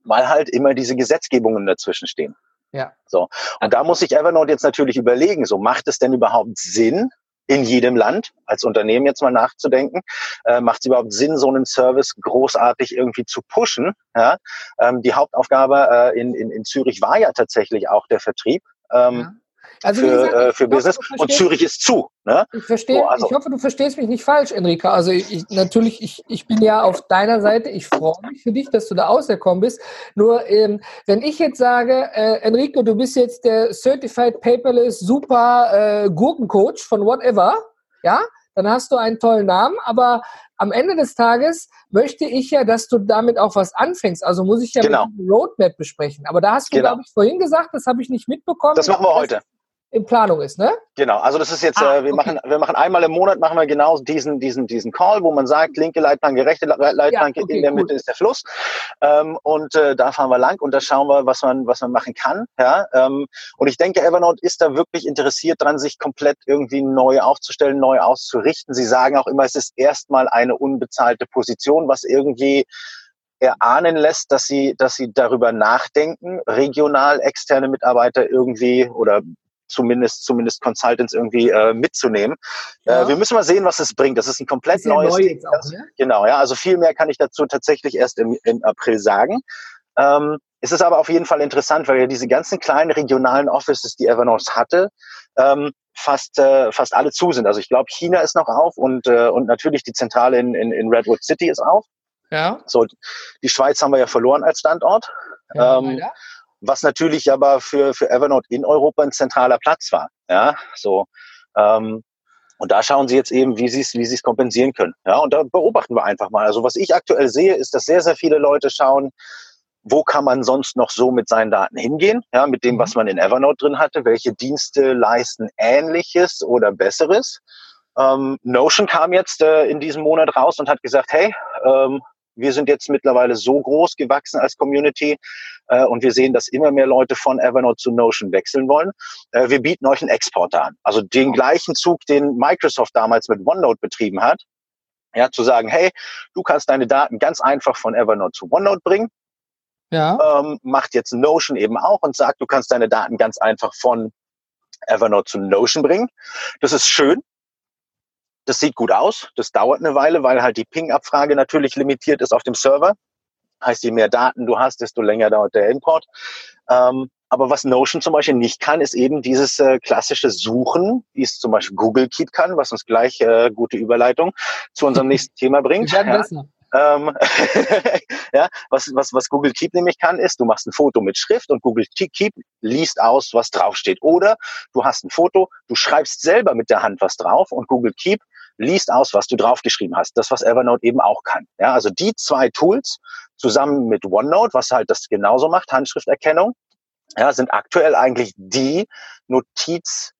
weil halt immer diese Gesetzgebungen dazwischen stehen. Ja. So. Und da muss sich Evernote jetzt natürlich überlegen, so macht es denn überhaupt Sinn, in jedem Land als Unternehmen jetzt mal nachzudenken. Äh, Macht es überhaupt Sinn, so einen Service großartig irgendwie zu pushen? Ja? Ähm, die Hauptaufgabe äh, in, in, in Zürich war ja tatsächlich auch der Vertrieb. Ähm, ja. Also für, gesagt, äh, für Business. Und Zürich ist zu. Ne? Ich verstehe. So, also. Ich hoffe, du verstehst mich nicht falsch, Enrica. Also ich, natürlich, ich, ich bin ja auf deiner Seite. Ich freue mich für dich, dass du da ausgekommen bist. Nur ähm, wenn ich jetzt sage, äh, Enrico, du bist jetzt der Certified Paperless Super äh, Gurkencoach von whatever, ja, dann hast du einen tollen Namen, aber am Ende des Tages möchte ich ja, dass du damit auch was anfängst. Also muss ich ja genau. mit dem Roadmap besprechen. Aber da hast du, genau. glaube ich, vorhin gesagt, das habe ich nicht mitbekommen. Das machen wir heute in Planung ist, ne? Genau, also das ist jetzt, ah, äh, wir okay. machen, wir machen einmal im Monat machen wir genau diesen, diesen, diesen Call, wo man sagt, linke Leitplanke, rechte Leitplanke, ja, okay, in der Mitte ist der Fluss. Ähm, und äh, da fahren wir lang und da schauen wir, was man, was man machen kann. Ja? Ähm, und ich denke, Evernote ist da wirklich interessiert dran, sich komplett irgendwie neu aufzustellen, neu auszurichten. Sie sagen auch immer, es ist erstmal eine unbezahlte Position, was irgendwie erahnen lässt, dass sie, dass sie darüber nachdenken, regional externe Mitarbeiter irgendwie oder zumindest, zumindest Consultants irgendwie äh, mitzunehmen. Äh, ja. Äh, wir müssen mal sehen, was es bringt. Das ist ein komplett ist neues neu auch, ne? Genau, ja. Also viel mehr kann ich dazu tatsächlich erst im, im April sagen. Ähm, es ist aber auf jeden Fall interessant, weil ja diese ganzen kleinen regionalen Offices, die Evernote hatte, ähm, fast, äh, fast alle zu sind. Also ich glaube, China ist noch auf und, äh, und natürlich die Zentrale in, in, in Redwood City ist auf. Ja. So, die Schweiz haben wir ja verloren als Standort. Ja, ähm, was natürlich aber für, für Evernote in Europa ein zentraler Platz war. Ja, so. Ähm, und da schauen sie jetzt eben, wie sie es wie sie es kompensieren können. Ja, und da beobachten wir einfach mal. Also was ich aktuell sehe, ist, dass sehr, sehr viele Leute schauen, wo kann man sonst noch so mit seinen Daten hingehen, ja, mit dem, mhm. was man in Evernote drin hatte, welche Dienste leisten Ähnliches oder Besseres. Ähm, Notion kam jetzt äh, in diesem Monat raus und hat gesagt, hey, ähm, wir sind jetzt mittlerweile so groß gewachsen als Community äh, und wir sehen, dass immer mehr Leute von Evernote zu Notion wechseln wollen. Äh, wir bieten euch einen Exporter an. Also den gleichen Zug, den Microsoft damals mit OneNote betrieben hat. Ja, zu sagen, hey, du kannst deine Daten ganz einfach von Evernote zu OneNote bringen. Ja. Ähm, macht jetzt Notion eben auch und sagt, du kannst deine Daten ganz einfach von Evernote zu Notion bringen. Das ist schön, das sieht gut aus. Das dauert eine Weile, weil halt die Ping-Abfrage natürlich limitiert ist auf dem Server. Heißt, je mehr Daten du hast, desto länger dauert der Import. Ähm, aber was Notion zum Beispiel nicht kann, ist eben dieses äh, klassische Suchen, wie es zum Beispiel Google Keep kann, was uns gleich äh, gute Überleitung zu unserem nächsten Thema bringt. Ja. Ähm, ja, was, was, was Google Keep nämlich kann, ist, du machst ein Foto mit Schrift und Google Keep liest aus, was draufsteht. Oder du hast ein Foto, du schreibst selber mit der Hand was drauf und Google Keep liest aus, was du draufgeschrieben hast. Das, was Evernote eben auch kann. Ja, also die zwei Tools zusammen mit OneNote, was halt das genauso macht, Handschrifterkennung, ja, sind aktuell eigentlich die Notiz,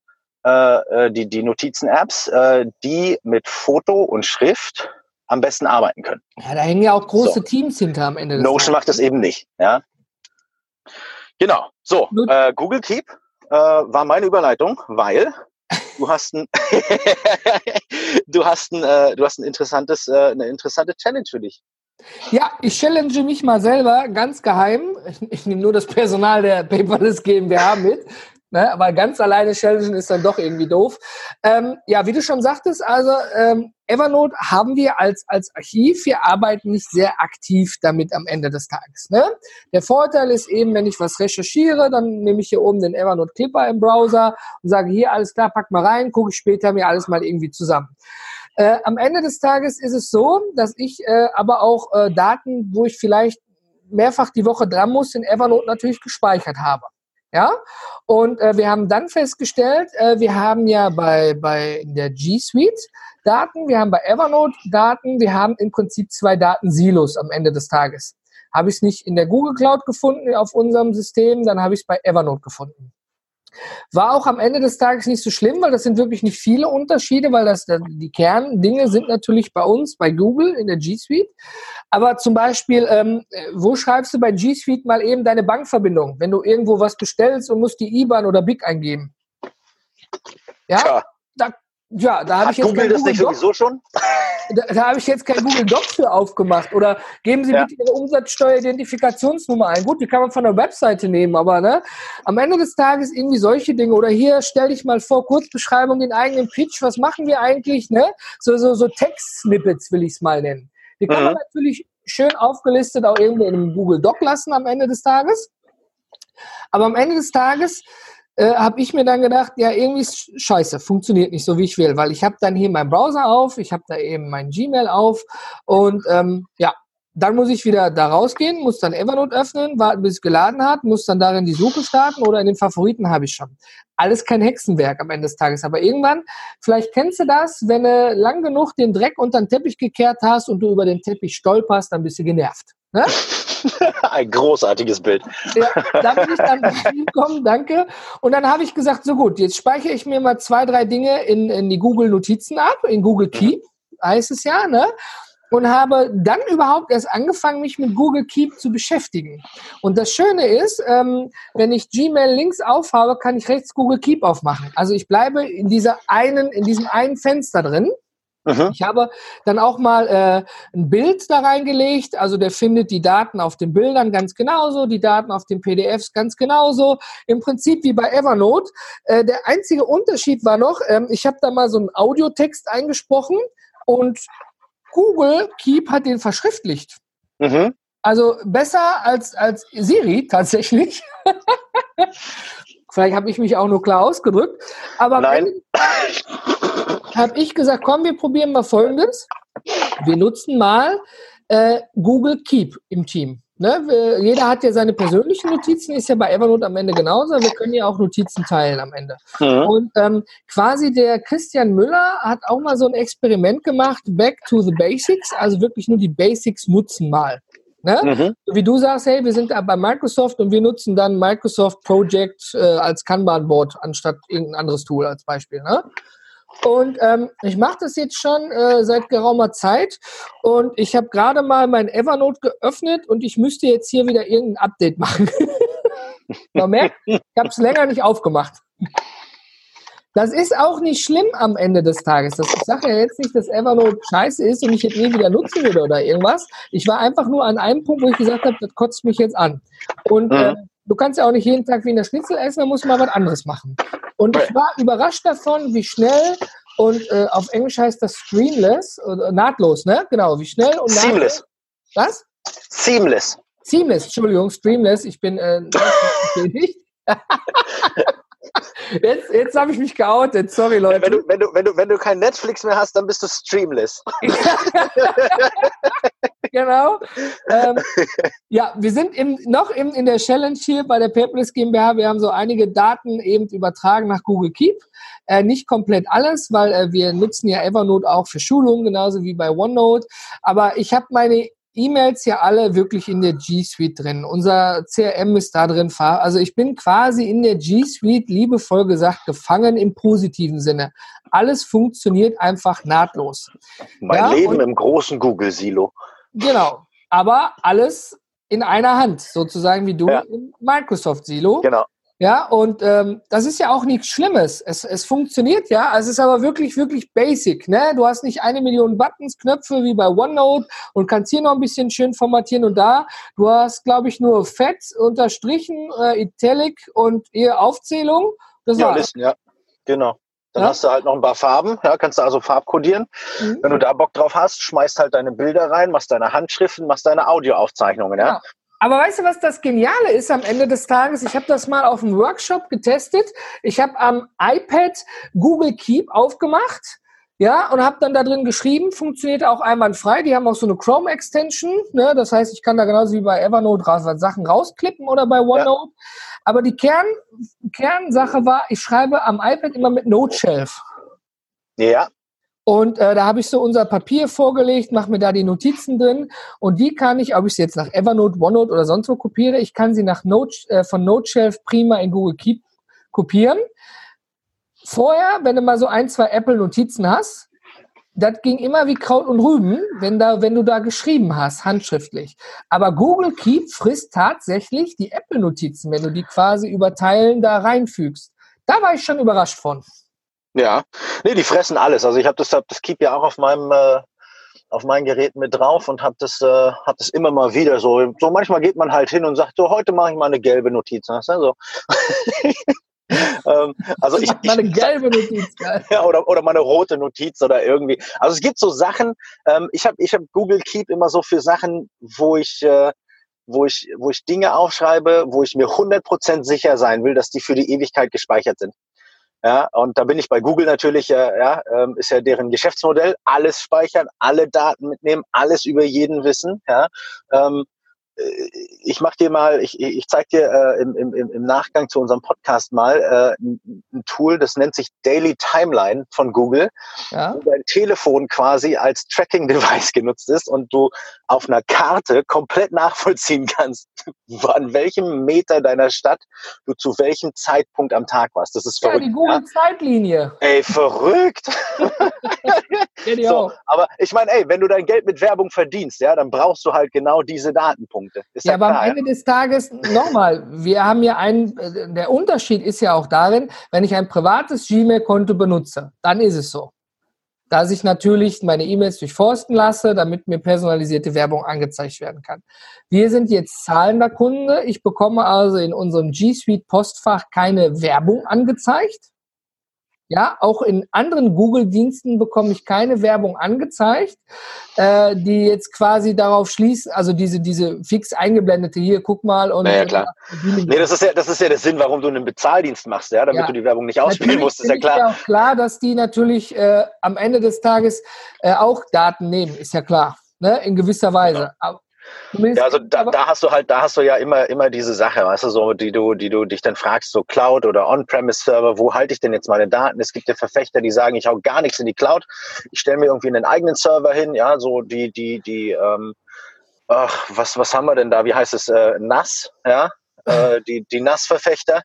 äh, äh die, die Notizen-Apps, äh, die mit Foto und Schrift am besten arbeiten können. Ja, da hängen ja auch große so. Teams hinter am Ende. Des Notion macht das eben nicht. Ja. Genau. So, äh, Google Keep äh, war meine Überleitung, weil du hast ein, du hast ein, äh, du hast ein interessantes, äh, eine interessante Challenge für dich. Ja, ich challenge mich mal selber ganz geheim. Ich, ich nehme nur das Personal der Paperless GmbH mit. Ne? Aber ganz alleine challengen ist dann doch irgendwie doof. Ähm, ja, wie du schon sagtest, also ähm, Evernote haben wir als, als Archiv. Wir arbeiten nicht sehr aktiv damit am Ende des Tages. Ne? Der Vorteil ist eben, wenn ich was recherchiere, dann nehme ich hier oben den Evernote Clipper im Browser und sage, hier, alles klar, pack mal rein, gucke ich später mir alles mal irgendwie zusammen. Äh, am Ende des Tages ist es so, dass ich äh, aber auch äh, Daten, wo ich vielleicht mehrfach die Woche dran muss, in Evernote natürlich gespeichert habe. Ja, und äh, wir haben dann festgestellt, äh, wir haben ja bei, bei der G Suite Daten, wir haben bei Evernote Daten, wir haben im Prinzip zwei Datensilos am Ende des Tages. Habe ich es nicht in der Google Cloud gefunden auf unserem System, dann habe ich es bei Evernote gefunden. War auch am Ende des Tages nicht so schlimm, weil das sind wirklich nicht viele Unterschiede, weil das die Kerndinge sind natürlich bei uns, bei Google in der G Suite. Aber zum Beispiel, ähm, wo schreibst du bei G Suite mal eben deine Bankverbindung, wenn du irgendwo was bestellst und musst die IBAN oder BIC eingeben? Ja, da ja, da habe ich jetzt Google das nicht Doc, sowieso schon? Da, da habe ich jetzt kein Google Docs für aufgemacht. Oder geben Sie ja. bitte Ihre Umsatzsteueridentifikationsnummer ein. Gut, die kann man von der Webseite nehmen, aber ne, am Ende des Tages irgendwie solche Dinge. Oder hier stell dich mal vor, Kurzbeschreibung, den eigenen Pitch. Was machen wir eigentlich? Ne? So, so, so Text-Snippets will ich es mal nennen. Die kann mhm. man natürlich schön aufgelistet auch irgendwo in einem Google Doc lassen am Ende des Tages. Aber am Ende des Tages äh, habe ich mir dann gedacht, ja, irgendwie ist scheiße, funktioniert nicht so, wie ich will, weil ich habe dann hier meinen Browser auf, ich habe da eben mein Gmail auf und ähm, ja, dann muss ich wieder da rausgehen, muss dann Evernote öffnen, warten, bis es geladen hat, muss dann darin die Suche starten oder in den Favoriten habe ich schon. Alles kein Hexenwerk am Ende des Tages. Aber irgendwann, vielleicht kennst du das, wenn du lang genug den Dreck unter den Teppich gekehrt hast und du über den Teppich stolperst, dann bist du genervt. Ne? Ein großartiges Bild. Ja, da bin ich dann gekommen, danke. Und dann habe ich gesagt, so gut, jetzt speichere ich mir mal zwei, drei Dinge in, in die Google Notizen ab, in Google Keep heißt es ja, ne? Und habe dann überhaupt erst angefangen, mich mit Google Keep zu beschäftigen. Und das Schöne ist, ähm, wenn ich Gmail links aufhabe, kann ich rechts Google Keep aufmachen. Also ich bleibe in dieser einen, in diesem einen Fenster drin. Ich habe dann auch mal äh, ein Bild da reingelegt, also der findet die Daten auf den Bildern ganz genauso, die Daten auf den PDFs ganz genauso. Im Prinzip wie bei Evernote. Äh, der einzige Unterschied war noch, ähm, ich habe da mal so einen Audiotext eingesprochen und Google Keep hat den verschriftlicht. Mhm. Also besser als, als Siri tatsächlich. Vielleicht habe ich mich auch nur klar ausgedrückt. Aber habe ich gesagt, komm, wir probieren mal Folgendes. Wir nutzen mal äh, Google Keep im Team. Ne? Jeder hat ja seine persönlichen Notizen, ist ja bei Evernote am Ende genauso. Wir können ja auch Notizen teilen am Ende. Mhm. Und ähm, quasi der Christian Müller hat auch mal so ein Experiment gemacht, Back to the Basics, also wirklich nur die Basics nutzen mal. Ne? Mhm. Wie du sagst, hey, wir sind da bei Microsoft und wir nutzen dann Microsoft Project äh, als Kanban-Board anstatt irgendein anderes Tool als Beispiel. Ne? Und ähm, ich mache das jetzt schon äh, seit geraumer Zeit. Und ich habe gerade mal mein Evernote geöffnet und ich müsste jetzt hier wieder irgendein Update machen. Man merkt, ich habe es länger nicht aufgemacht. Das ist auch nicht schlimm am Ende des Tages. Das, ich sage ja jetzt nicht, dass Evernote scheiße ist und ich jetzt nie wieder nutzen würde oder irgendwas. Ich war einfach nur an einem Punkt, wo ich gesagt habe, das kotzt mich jetzt an. Und mhm. äh, du kannst ja auch nicht jeden Tag wie in der Schnitzel essen, dann musst du mal was anderes machen. Und ich war überrascht davon, wie schnell und äh, auf Englisch heißt das streamless, oder nahtlos, ne? Genau, wie schnell und nahtlos. Seamless. Was? Seamless. Seamless, Entschuldigung, streamless. Ich bin äh, nicht. Jetzt, jetzt habe ich mich geoutet, sorry Leute. Wenn du, wenn, du, wenn, du, wenn du kein Netflix mehr hast, dann bist du streamless. genau. Ähm, ja, wir sind im, noch im, in der Challenge hier bei der Paperless GmbH. Wir haben so einige Daten eben übertragen nach Google Keep. Äh, nicht komplett alles, weil äh, wir nutzen ja Evernote auch für Schulungen, genauso wie bei OneNote. Aber ich habe meine E-Mails ja alle wirklich in der G Suite drin. Unser CRM ist da drin. Also ich bin quasi in der G Suite, liebevoll gesagt, gefangen im positiven Sinne. Alles funktioniert einfach nahtlos. Mein ja, Leben im großen Google-Silo. Genau. Aber alles in einer Hand, sozusagen wie du ja. im Microsoft-Silo. Genau. Ja, und ähm, das ist ja auch nichts Schlimmes. Es, es funktioniert ja, also es ist aber wirklich, wirklich basic. Ne? Du hast nicht eine Million Buttons, Knöpfe wie bei OneNote und kannst hier noch ein bisschen schön formatieren und da. Du hast, glaube ich, nur Fett, Unterstrichen, äh, Italic und eher Aufzählung. Das ja, war's. Listen, ja, genau. Dann ja? hast du halt noch ein paar Farben, ja, kannst du also farbkodieren. Mhm. Wenn du da Bock drauf hast, schmeißt halt deine Bilder rein, machst deine Handschriften, machst deine Audioaufzeichnungen, ja. ja. Aber weißt du, was das Geniale ist am Ende des Tages? Ich habe das mal auf einem Workshop getestet. Ich habe am iPad Google Keep aufgemacht. Ja, und habe dann da drin geschrieben, funktioniert auch einwandfrei. Die haben auch so eine Chrome-Extension. Ne? Das heißt, ich kann da genauso wie bei Evernote raus, Sachen rausklippen oder bei OneNote. Ja. Aber die Kern, Kernsache war, ich schreibe am iPad immer mit Note Shelf. Ja. Und äh, da habe ich so unser Papier vorgelegt, mache mir da die Notizen drin und die kann ich, ob ich sie jetzt nach Evernote, OneNote oder sonst wo kopiere, ich kann sie nach Note, äh, von NoteShelf prima in Google Keep kopieren. Vorher, wenn du mal so ein, zwei Apple-Notizen hast, das ging immer wie Kraut und Rüben, wenn, da, wenn du da geschrieben hast, handschriftlich. Aber Google Keep frisst tatsächlich die Apple-Notizen, wenn du die quasi über Teilen da reinfügst. Da war ich schon überrascht von. Ja, nee, die fressen alles. Also ich habe das, das Keep ja auch auf meinem äh, auf mein Gerät mit drauf und habe das, äh, hab das immer mal wieder so. So manchmal geht man halt hin und sagt so, heute mache ich mal eine gelbe Notiz. Ne? So. ähm, also ich, mal eine gelbe Notiz, geil. ja, oder, oder mal eine rote Notiz oder irgendwie. Also es gibt so Sachen, ähm, ich habe ich hab Google Keep immer so für Sachen, wo ich, äh, wo ich, wo ich Dinge aufschreibe, wo ich mir 100% sicher sein will, dass die für die Ewigkeit gespeichert sind. Ja, und da bin ich bei Google natürlich, äh, ja, ähm, ist ja deren Geschäftsmodell, alles speichern, alle Daten mitnehmen, alles über jeden wissen. Ja, ähm, äh, ich mach dir mal, ich, ich zeige dir äh, im, im, im Nachgang zu unserem Podcast mal äh, ein, Tool, das nennt sich Daily Timeline von Google, ja. wo dein Telefon quasi als Tracking-Device genutzt ist und du auf einer Karte komplett nachvollziehen kannst, an welchem Meter deiner Stadt du zu welchem Zeitpunkt am Tag warst. Das ist verrückt. Ja, die Google-Zeitlinie. Ey, verrückt. so, aber ich meine, ey, wenn du dein Geld mit Werbung verdienst, ja, dann brauchst du halt genau diese Datenpunkte. Ist ja, aber klar, am Ende ja? des Tages, nochmal, wir haben ja einen, der Unterschied ist ja auch darin, wenn ich ein privates Gmail-Konto benutze, dann ist es so. Dass ich natürlich meine E-Mails durchforsten lasse, damit mir personalisierte Werbung angezeigt werden kann. Wir sind jetzt zahlender Kunde. Ich bekomme also in unserem G Suite Postfach keine Werbung angezeigt. Ja, auch in anderen Google-Diensten bekomme ich keine Werbung angezeigt, äh, die jetzt quasi darauf schließen, also diese, diese fix eingeblendete hier, guck mal und. Naja, klar. Nee, das ist ja, das ist ja der Sinn, warum du einen Bezahldienst machst, ja, damit ja. du die Werbung nicht ausspielen natürlich musst, ist ja klar. Ist ja auch klar, dass die natürlich äh, am Ende des Tages äh, auch Daten nehmen, ist ja klar. Ne, in gewisser Weise. Ja. Ja, also da, da hast du halt, da hast du ja immer, immer diese Sache, weißt du, so, die du, die du dich dann fragst, so Cloud oder On-Premise-Server, wo halte ich denn jetzt meine Daten? Es gibt ja Verfechter, die sagen, ich hau gar nichts in die Cloud, ich stelle mir irgendwie einen eigenen Server hin, ja, so die, die, die, ähm, ach, was, was haben wir denn da? Wie heißt es? Äh, NAS, ja, äh, die, die NAS-Verfechter,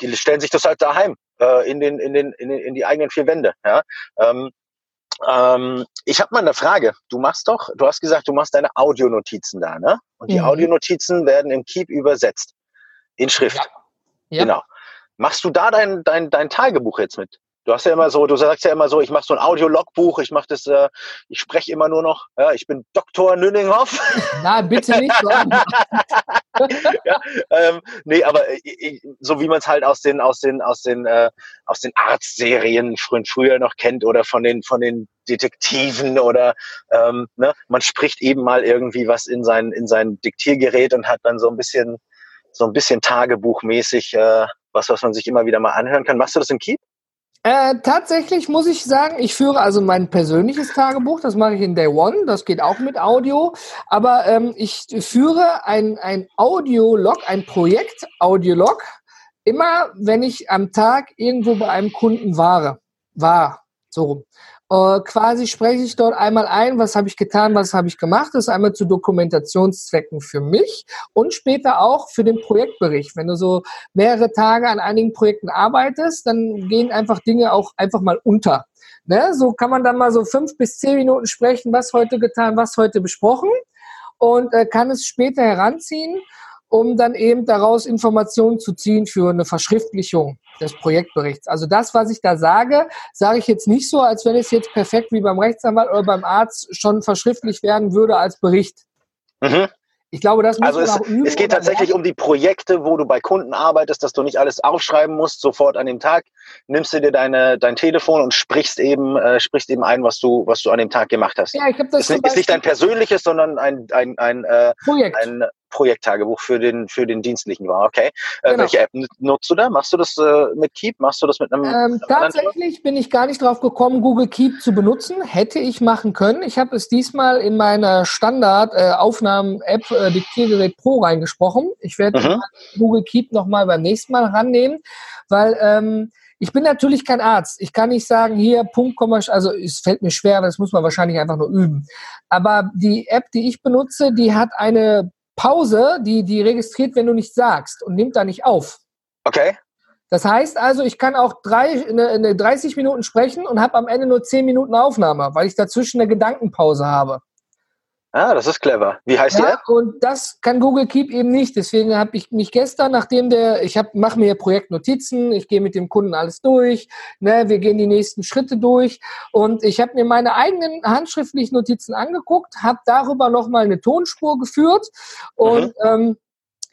die stellen sich das halt daheim äh, in den, in den, in den, in die eigenen vier Wände, ja. Ähm, ähm, ich habe mal eine Frage. Du machst doch, du hast gesagt, du machst deine Audionotizen da, ne? Und die mhm. Audionotizen werden im Keep übersetzt. In Schrift. Ja. ja. Genau. Machst du da dein, dein, dein Tagebuch jetzt mit? Du hast ja immer so, du sagst ja immer so, ich mache so ein Audio-Logbuch, ich mache das, äh, ich spreche immer nur noch, ja, ich bin Doktor Nünninghoff. Na, bitte nicht. ja, ähm, nee, aber äh, so wie man es halt aus den, aus den, aus den, äh, aus den Arztserien von früher noch kennt oder von den, von den Detektiven oder ähm, ne, man spricht eben mal irgendwie was in sein, in sein Diktiergerät und hat dann so ein bisschen, so ein bisschen Tagebuchmäßig, äh, was, was man sich immer wieder mal anhören kann. Machst du das im Keep? Äh, tatsächlich muss ich sagen, ich führe also mein persönliches Tagebuch, das mache ich in Day One, das geht auch mit Audio, aber ähm, ich führe ein, ein Audiolog, ein Projekt Audiolog, immer wenn ich am Tag irgendwo bei einem Kunden war, war, so rum. Äh, quasi spreche ich dort einmal ein, was habe ich getan, was habe ich gemacht. Das ist einmal zu Dokumentationszwecken für mich und später auch für den Projektbericht. Wenn du so mehrere Tage an einigen Projekten arbeitest, dann gehen einfach Dinge auch einfach mal unter. Ne? So kann man dann mal so fünf bis zehn Minuten sprechen, was heute getan, was heute besprochen und äh, kann es später heranziehen um dann eben daraus Informationen zu ziehen für eine Verschriftlichung des Projektberichts. Also das, was ich da sage, sage ich jetzt nicht so, als wenn es jetzt perfekt wie beim Rechtsanwalt oder beim Arzt schon verschriftlich werden würde als Bericht. Mhm. Ich glaube, das muss also es, üben. Es geht tatsächlich um die Projekte, wo du bei Kunden arbeitest, dass du nicht alles aufschreiben musst, sofort an dem Tag. Nimmst du dir deine, dein Telefon und sprichst eben, äh, sprichst eben ein, was du, was du an dem Tag gemacht hast. Ja, ich glaube, das ist, ist nicht dein persönliches, sondern ein, ein, ein, äh, Projekt. ein Projekttagebuch für den, für den dienstlichen war. Okay. Äh, genau. Welche App nutzt du da? Machst du das äh, mit Keep? Machst du das mit einem? Ähm, tatsächlich bin ich gar nicht drauf gekommen, Google Keep zu benutzen. Hätte ich machen können. Ich habe es diesmal in meiner Standard-Aufnahmen-App äh, Diktiergerät Pro reingesprochen. Ich werde mhm. Google Keep nochmal beim nächsten Mal rannehmen, weil ähm, ich bin natürlich kein Arzt. Ich kann nicht sagen, hier Punkt, Komma, also es fällt mir schwer, das muss man wahrscheinlich einfach nur üben. Aber die App, die ich benutze, die hat eine Pause, die, die registriert, wenn du nichts sagst und nimmt da nicht auf. Okay. Das heißt also, ich kann auch drei, eine, eine 30 Minuten sprechen und habe am Ende nur 10 Minuten Aufnahme, weil ich dazwischen eine Gedankenpause habe. Ah, das ist clever. Wie heißt ja, die App? Und das kann Google Keep eben nicht. Deswegen habe ich mich gestern, nachdem der, ich mache mir Projektnotizen, ich gehe mit dem Kunden alles durch, ne, wir gehen die nächsten Schritte durch und ich habe mir meine eigenen handschriftlichen Notizen angeguckt, habe darüber nochmal eine Tonspur geführt und mhm. ähm,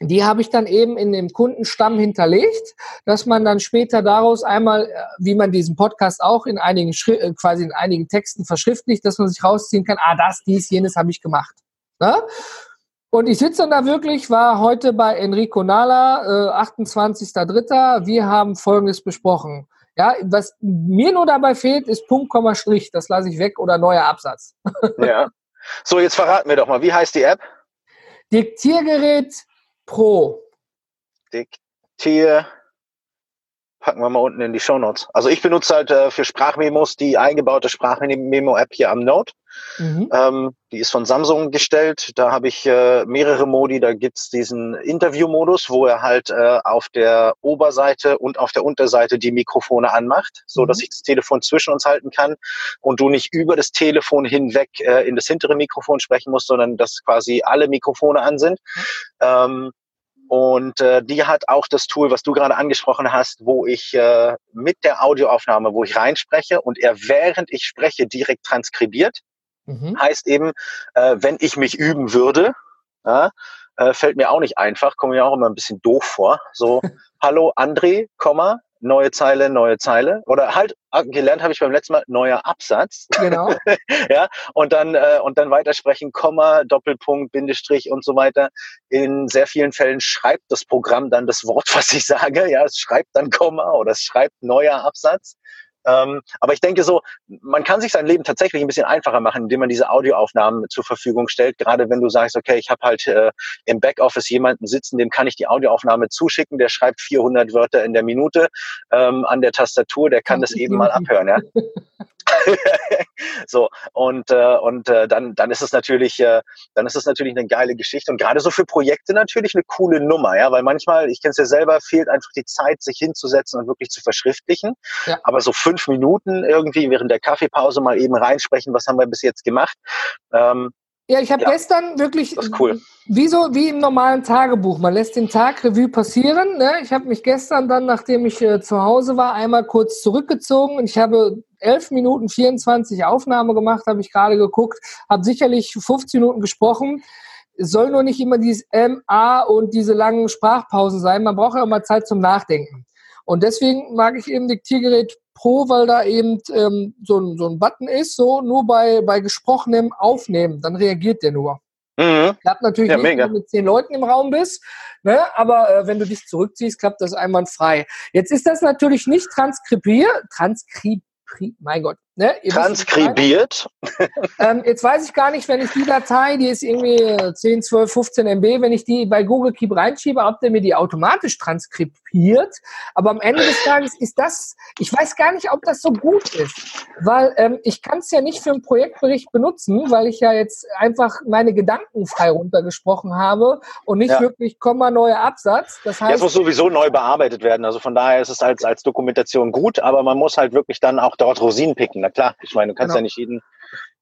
die habe ich dann eben in dem Kundenstamm hinterlegt, dass man dann später daraus einmal, äh, wie man diesen Podcast auch in einigen Schri äh, quasi in einigen Texten verschriftlicht, dass man sich rausziehen kann, ah, das, dies, jenes habe ich gemacht. Ne? Und ich sitze dann da wirklich, war heute bei Enrico Nala, äh, 28.03. Wir haben Folgendes besprochen. Ja, was mir nur dabei fehlt, ist Punkt, Komma, Strich. Das lasse ich weg oder neuer Absatz. Ja. So, jetzt verraten wir doch mal, wie heißt die App? Diktiergerät Pro. Diktier packen wir mal unten in die Show Notes. Also ich benutze halt äh, für Sprachmemos die eingebaute Sprachmemo-App hier am Note. Mhm. Ähm, die ist von Samsung gestellt. Da habe ich äh, mehrere Modi. Da gibt's diesen Interview-Modus, wo er halt äh, auf der Oberseite und auf der Unterseite die Mikrofone anmacht, so dass mhm. ich das Telefon zwischen uns halten kann und du nicht über das Telefon hinweg äh, in das hintere Mikrofon sprechen musst, sondern dass quasi alle Mikrofone an sind. Mhm. Ähm, und äh, die hat auch das Tool, was du gerade angesprochen hast, wo ich äh, mit der Audioaufnahme, wo ich reinspreche und er während ich spreche direkt transkribiert. Mhm. Heißt eben, äh, wenn ich mich üben würde, ja, äh, fällt mir auch nicht einfach, komme mir auch immer ein bisschen doof vor. So, hallo André, Komma, neue Zeile, neue Zeile. Oder halt, ah, gelernt habe ich beim letzten Mal, neuer Absatz. Genau. ja, und dann, äh, und dann weitersprechen, Komma, Doppelpunkt, Bindestrich und so weiter. In sehr vielen Fällen schreibt das Programm dann das Wort, was ich sage. Ja, es schreibt dann Komma oder es schreibt neuer Absatz. Ähm, aber ich denke so, man kann sich sein Leben tatsächlich ein bisschen einfacher machen, indem man diese Audioaufnahmen zur Verfügung stellt. Gerade wenn du sagst, okay, ich habe halt äh, im Backoffice jemanden sitzen, dem kann ich die Audioaufnahme zuschicken, der schreibt 400 Wörter in der Minute ähm, an der Tastatur, der kann das eben mal abhören. Ja? so und äh, und äh, dann dann ist es natürlich äh, dann ist es natürlich eine geile Geschichte und gerade so für Projekte natürlich eine coole Nummer, ja, weil manchmal, ich kenne es ja selber, fehlt einfach die Zeit, sich hinzusetzen und wirklich zu verschriftlichen. Ja. Aber so fünf Minuten irgendwie während der Kaffeepause mal eben reinsprechen, was haben wir bis jetzt gemacht? Ähm, ja, ich habe ja, gestern wirklich, cool. wie so wie im normalen Tagebuch. Man lässt den Tag Revue passieren. Ne? Ich habe mich gestern dann, nachdem ich äh, zu Hause war, einmal kurz zurückgezogen und ich habe 11 Minuten 24 Aufnahme gemacht, habe ich gerade geguckt, habe sicherlich 15 Minuten gesprochen. Es soll nur nicht immer dieses MA und diese langen Sprachpausen sein. Man braucht ja auch mal Zeit zum Nachdenken. Und deswegen mag ich eben Diktiergerät Pro, weil da eben ähm, so, ein, so ein Button ist, so nur bei, bei gesprochenem Aufnehmen, dann reagiert der nur. Mhm. Klappt natürlich ja, nicht, mega. wenn du mit zehn Leuten im Raum bist, ne? aber äh, wenn du dich zurückziehst, klappt das einwandfrei. Jetzt ist das natürlich nicht transkribiert, transkribiert, mein Gott, Ne? Transkribiert. Ähm, jetzt weiß ich gar nicht, wenn ich die Datei, die ist irgendwie 10, 12, 15 MB, wenn ich die bei Google Keep reinschiebe, ob der mir die automatisch transkribiert. Aber am Ende des Tages ist das, ich weiß gar nicht, ob das so gut ist, weil ähm, ich kann es ja nicht für einen Projektbericht benutzen, weil ich ja jetzt einfach meine Gedanken frei runtergesprochen habe und nicht ja. wirklich Komma neuer Absatz. Das heißt, Jetzt muss sowieso neu bearbeitet werden. Also von daher ist es als, als Dokumentation gut, aber man muss halt wirklich dann auch dort Rosinen picken na klar, ich meine, du kannst genau. ja nicht jeden,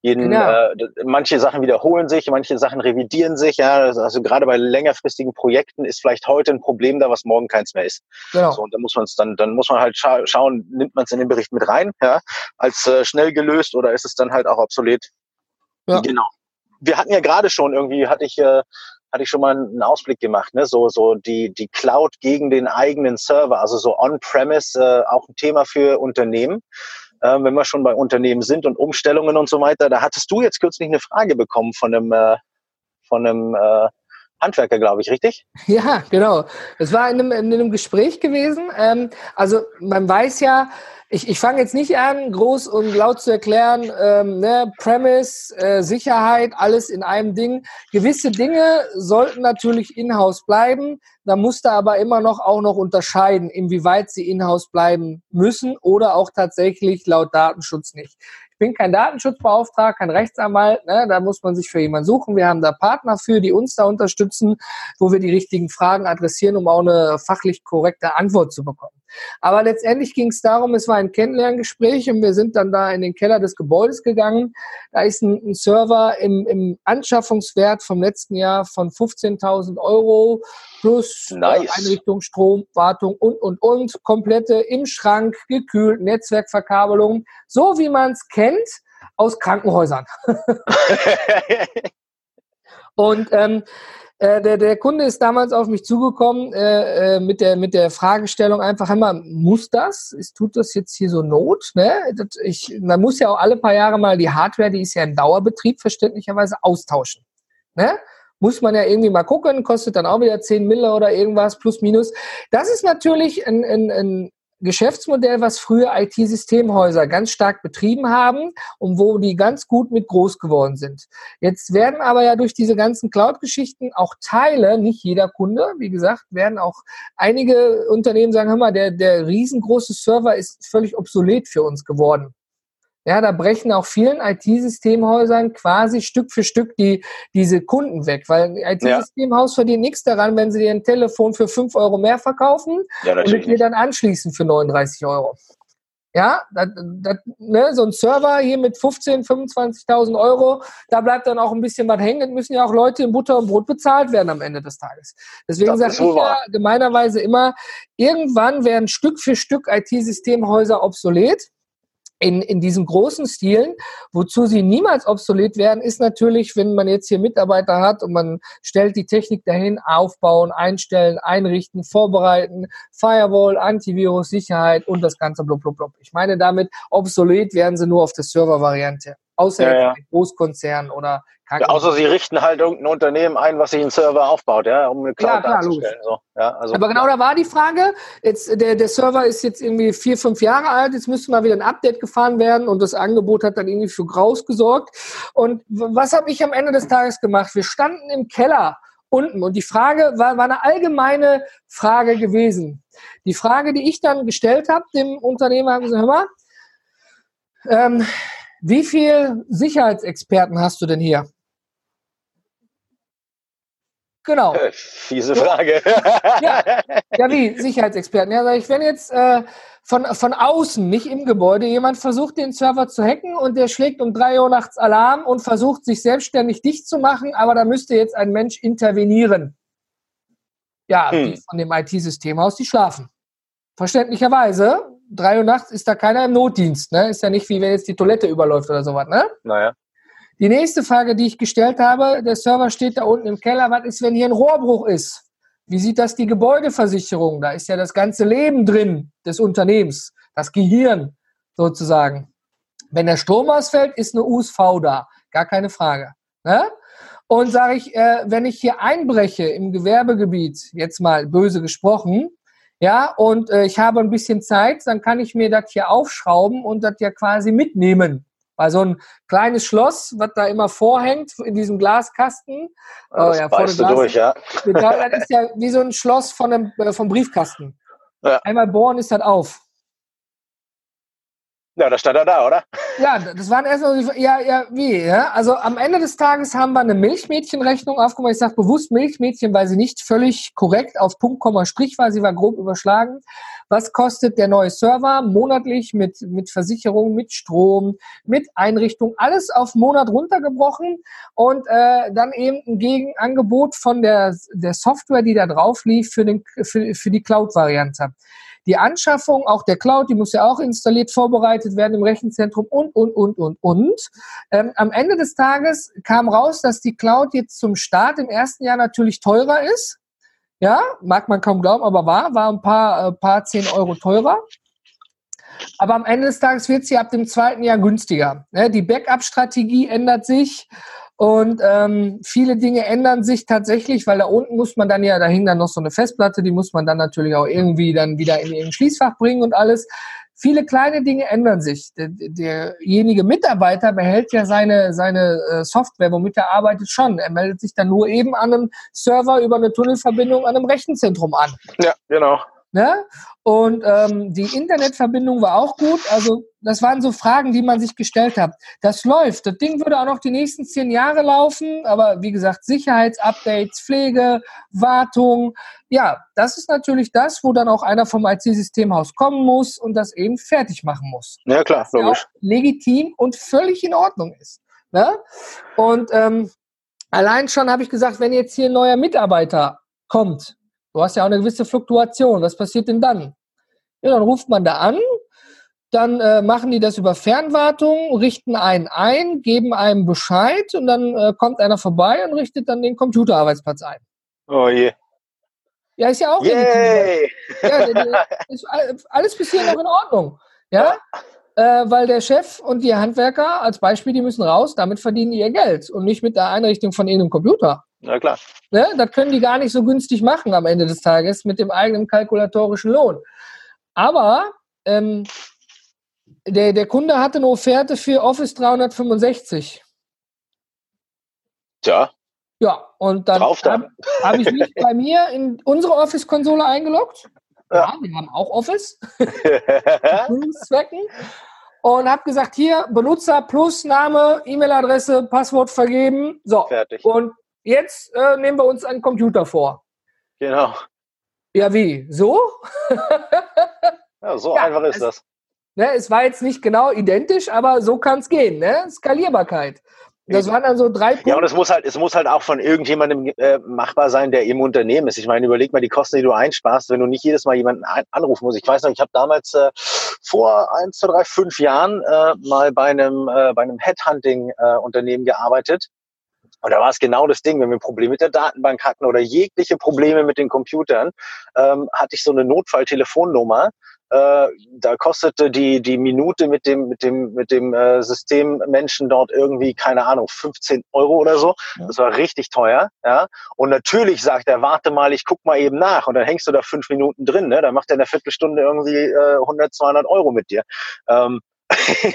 jeden genau. äh, manche Sachen wiederholen sich, manche Sachen revidieren sich, ja, also gerade bei längerfristigen Projekten ist vielleicht heute ein Problem da, was morgen keins mehr ist. Genau. So, und dann muss man es dann, dann muss man halt scha schauen, nimmt man es in den Bericht mit rein, ja, als äh, schnell gelöst oder ist es dann halt auch obsolet? Ja. Genau. Wir hatten ja gerade schon irgendwie, hatte ich äh, hatte ich schon mal einen Ausblick gemacht, ne? so, so die, die Cloud gegen den eigenen Server, also so On-Premise, äh, auch ein Thema für Unternehmen äh, wenn wir schon bei Unternehmen sind und Umstellungen und so weiter. Da hattest du jetzt kürzlich eine Frage bekommen von einem, äh, von einem äh, Handwerker, glaube ich, richtig? Ja, genau. Es war in einem, in einem Gespräch gewesen. Ähm, also man weiß ja, ich, ich fange jetzt nicht an, groß und laut zu erklären, ähm, ne, Premise, äh, Sicherheit, alles in einem Ding. Gewisse Dinge sollten natürlich in-house bleiben. Da musst du aber immer noch auch noch unterscheiden, inwieweit sie in-house bleiben müssen oder auch tatsächlich laut Datenschutz nicht bin kein Datenschutzbeauftragter, kein Rechtsanwalt, ne? da muss man sich für jemanden suchen. Wir haben da Partner für, die uns da unterstützen, wo wir die richtigen Fragen adressieren, um auch eine fachlich korrekte Antwort zu bekommen. Aber letztendlich ging es darum, es war ein Kennenlerngespräch und wir sind dann da in den Keller des Gebäudes gegangen. Da ist ein, ein Server im, im Anschaffungswert vom letzten Jahr von 15.000 Euro plus äh, nice. Einrichtung, Strom, Wartung und, und, und, komplette im Schrank, gekühlt, Netzwerkverkabelung, so wie man es kennt aus Krankenhäusern. und ähm, äh, der, der Kunde ist damals auf mich zugekommen äh, äh, mit, der, mit der Fragestellung einfach immer, muss das? Ist, tut das jetzt hier so Not? Ne? Das, ich, man muss ja auch alle paar Jahre mal die Hardware, die ist ja in Dauerbetrieb verständlicherweise, austauschen. Ne? Muss man ja irgendwie mal gucken, kostet dann auch wieder 10 Mille oder irgendwas, plus minus. Das ist natürlich ein, ein, ein Geschäftsmodell, was früher IT-Systemhäuser ganz stark betrieben haben und wo die ganz gut mit groß geworden sind. Jetzt werden aber ja durch diese ganzen Cloud-Geschichten auch Teile, nicht jeder Kunde, wie gesagt, werden auch einige Unternehmen sagen, hör mal, der, der riesengroße Server ist völlig obsolet für uns geworden. Ja, da brechen auch vielen IT-Systemhäusern quasi Stück für Stück die, diese Kunden weg, weil ein IT-Systemhaus ja. verdient nichts daran, wenn sie dir ein Telefon für 5 Euro mehr verkaufen ja, und dir dann anschließen für 39 Euro. Ja, das, das, ne, so ein Server hier mit 15.000, 25.000 Euro, da bleibt dann auch ein bisschen was hängen. Es müssen ja auch Leute in Butter und Brot bezahlt werden am Ende des Tages. Deswegen sage ich ja gemeinerweise immer, irgendwann werden Stück für Stück IT-Systemhäuser obsolet in, in diesen großen Stilen. Wozu sie niemals obsolet werden, ist natürlich, wenn man jetzt hier Mitarbeiter hat und man stellt die Technik dahin, aufbauen, einstellen, einrichten, vorbereiten, Firewall, Antivirus, Sicherheit und das ganze blub, blub, blub. Ich meine damit, obsolet werden sie nur auf der Server-Variante. Außer ja, ja. Großkonzern oder ja, außer sie richten halt irgendein Unternehmen ein, was sich einen Server aufbaut, ja, um eine Cloud ja, klar, darzustellen. So, ja, also, Aber genau da war die Frage. Jetzt, der, der Server ist jetzt irgendwie vier, fünf Jahre alt, jetzt müsste mal wieder ein Update gefahren werden und das Angebot hat dann irgendwie für Graus gesorgt. Und was habe ich am Ende des Tages gemacht? Wir standen im Keller unten und die Frage war, war eine allgemeine Frage gewesen. Die Frage, die ich dann gestellt habe, dem Unternehmer, habe gesagt, hör mal, ähm, wie viele Sicherheitsexperten hast du denn hier? Genau. Äh, fiese Frage. Ja, ja wie Sicherheitsexperten. Ja, ich, wenn jetzt äh, von, von außen, nicht im Gebäude, jemand versucht, den Server zu hacken und der schlägt um drei Uhr nachts Alarm und versucht, sich selbstständig dicht zu machen, aber da müsste jetzt ein Mensch intervenieren. Ja, hm. die von dem IT-Systemhaus, die schlafen. Verständlicherweise, drei Uhr nachts ist da keiner im Notdienst. Ne? Ist ja nicht wie wenn jetzt die Toilette überläuft oder sowas. Ne? Naja. Die nächste Frage, die ich gestellt habe, der Server steht da unten im Keller, was ist, wenn hier ein Rohrbruch ist? Wie sieht das die Gebäudeversicherung? Da ist ja das ganze Leben drin des Unternehmens, das Gehirn sozusagen. Wenn der Strom ausfällt, ist eine USV da, gar keine Frage. Ne? Und sage ich, äh, wenn ich hier einbreche im Gewerbegebiet, jetzt mal böse gesprochen, ja, und äh, ich habe ein bisschen Zeit, dann kann ich mir das hier aufschrauben und das ja quasi mitnehmen. Weil so ein kleines Schloss, was da immer vorhängt in diesem Glaskasten. Das oh, ja, beißt du durch, ja. Das ist ja wie so ein Schloss von einem, äh, vom Briefkasten. Ja. Einmal bohren ist das auf. Ja, da stand er da, oder? Ja, das waren erstmal, ja, ja, wie, ja? Also am Ende des Tages haben wir eine Milchmädchenrechnung aufgemacht. Ich sage bewusst Milchmädchen, weil sie nicht völlig korrekt auf Punkt, Komma, Strich war. Sie war grob überschlagen. Was kostet der neue Server monatlich mit, mit Versicherung, mit Strom, mit Einrichtung, alles auf Monat runtergebrochen und äh, dann eben ein Gegenangebot von der, der Software, die da drauf lief, für, den, für, für die Cloud-Variante. Die Anschaffung auch der Cloud, die muss ja auch installiert, vorbereitet werden im Rechenzentrum und, und, und, und, und. Ähm, am Ende des Tages kam raus, dass die Cloud jetzt zum Start im ersten Jahr natürlich teurer ist. Ja, mag man kaum glauben, aber war, war ein paar, äh, paar zehn Euro teurer. Aber am Ende des Tages wird sie ab dem zweiten Jahr günstiger. Ne? Die Backup-Strategie ändert sich. Und ähm, viele Dinge ändern sich tatsächlich, weil da unten muss man dann ja, da hing dann noch so eine Festplatte, die muss man dann natürlich auch irgendwie dann wieder in ihren Schließfach bringen und alles. Viele kleine Dinge ändern sich. Der, derjenige Mitarbeiter behält ja seine, seine äh, Software, womit er arbeitet, schon. Er meldet sich dann nur eben an einem Server über eine Tunnelverbindung an einem Rechenzentrum an. Ja, genau. Ne? Und ähm, die Internetverbindung war auch gut. Also das waren so Fragen, die man sich gestellt hat. Das läuft. Das Ding würde auch noch die nächsten zehn Jahre laufen. Aber wie gesagt, Sicherheitsupdates, Pflege, Wartung. Ja, das ist natürlich das, wo dann auch einer vom IT-Systemhaus kommen muss und das eben fertig machen muss. Ja, klar, logisch. Ja legitim und völlig in Ordnung ist. Ne? Und ähm, allein schon habe ich gesagt, wenn jetzt hier ein neuer Mitarbeiter kommt, Du hast ja auch eine gewisse Fluktuation. Was passiert denn dann? Ja, dann ruft man da an, dann äh, machen die das über Fernwartung, richten einen ein, geben einem Bescheid und dann äh, kommt einer vorbei und richtet dann den Computerarbeitsplatz ein. Oh je. Ja, ist ja auch Yay. Ja, ist alles bisher noch in Ordnung. Ja? ja. Äh, weil der Chef und die Handwerker als Beispiel, die müssen raus, damit verdienen die ihr Geld und nicht mit der Einrichtung von irgendeinem Computer. Ja, klar. Ne? Das können die gar nicht so günstig machen am Ende des Tages mit dem eigenen kalkulatorischen Lohn. Aber ähm, der, der Kunde hatte eine Offerte für Office 365. Tja. Ja, und dann habe hab ich mich bei mir in unsere Office-Konsole eingeloggt. Ja, wir haben auch Office. Zwecken. und habe gesagt, hier Benutzer plus Name, E-Mail-Adresse, Passwort vergeben. So. Fertig. Und jetzt äh, nehmen wir uns einen Computer vor. Genau. Ja, wie? So? ja, so ja, einfach ist es, das. Ne, es war jetzt nicht genau identisch, aber so kann es gehen. Ne? Skalierbarkeit. Das waren dann so drei Punkte. Ja, und es muss halt, es muss halt auch von irgendjemandem äh, machbar sein, der im Unternehmen ist. Ich meine, überleg mal die Kosten, die du einsparst, wenn du nicht jedes Mal jemanden anrufen musst. Ich weiß noch, ich habe damals äh, vor eins, zwei, drei, fünf Jahren äh, mal bei einem, äh, bei einem Headhunting-Unternehmen äh, gearbeitet. Und da war es genau das Ding, wenn wir Probleme mit der Datenbank hatten oder jegliche Probleme mit den Computern, ähm, hatte ich so eine Notfalltelefonnummer, äh, da kostete die, die Minute mit dem, mit dem, mit dem äh, Systemmenschen dort irgendwie, keine Ahnung, 15 Euro oder so. Das war richtig teuer. Ja? Und natürlich sagt er, warte mal, ich guck mal eben nach. Und dann hängst du da fünf Minuten drin. Ne? Dann macht er in der Viertelstunde irgendwie äh, 100, 200 Euro mit dir. Ähm,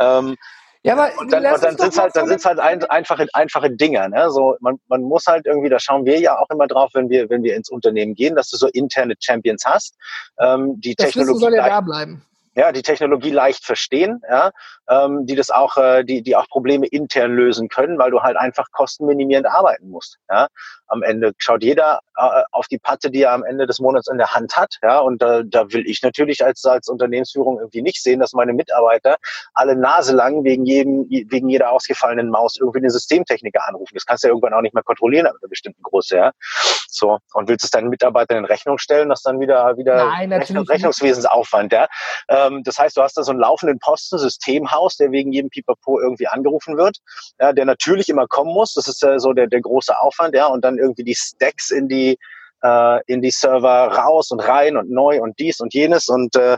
ähm, ja, aber und dann, und dann sind es halt, dann sind's halt ein, einfache, einfache Dinger. Ne? So, man, man muss halt irgendwie, da schauen wir ja auch immer drauf, wenn wir, wenn wir ins Unternehmen gehen, dass du so interne Champions hast. Ähm, die das Technologie soll ja da bleiben ja, die Technologie leicht verstehen, ja, ähm, die das auch, äh, die, die auch Probleme intern lösen können, weil du halt einfach kostenminimierend arbeiten musst. Ja. Am Ende schaut jeder äh, auf die Patte, die er am Ende des Monats in der Hand hat, ja, und äh, da will ich natürlich als, als Unternehmensführung irgendwie nicht sehen, dass meine Mitarbeiter alle Nase lang wegen jedem, wegen jeder ausgefallenen Maus irgendwie eine Systemtechniker anrufen. Das kannst du ja irgendwann auch nicht mehr kontrollieren an einer bestimmten Größe, ja. So. Und willst es deinen Mitarbeitern in Rechnung stellen, das dann wieder, wieder Nein, Rechnung, Rechnungswesensaufwand, ja. Ähm, das heißt, du hast da so einen laufenden Posten, Systemhaus, der wegen jedem Pipapo irgendwie angerufen wird, ja, der natürlich immer kommen muss. Das ist ja so der, der große Aufwand, ja, und dann irgendwie die Stacks in die äh, in die Server raus und rein und neu und dies und jenes. Und äh,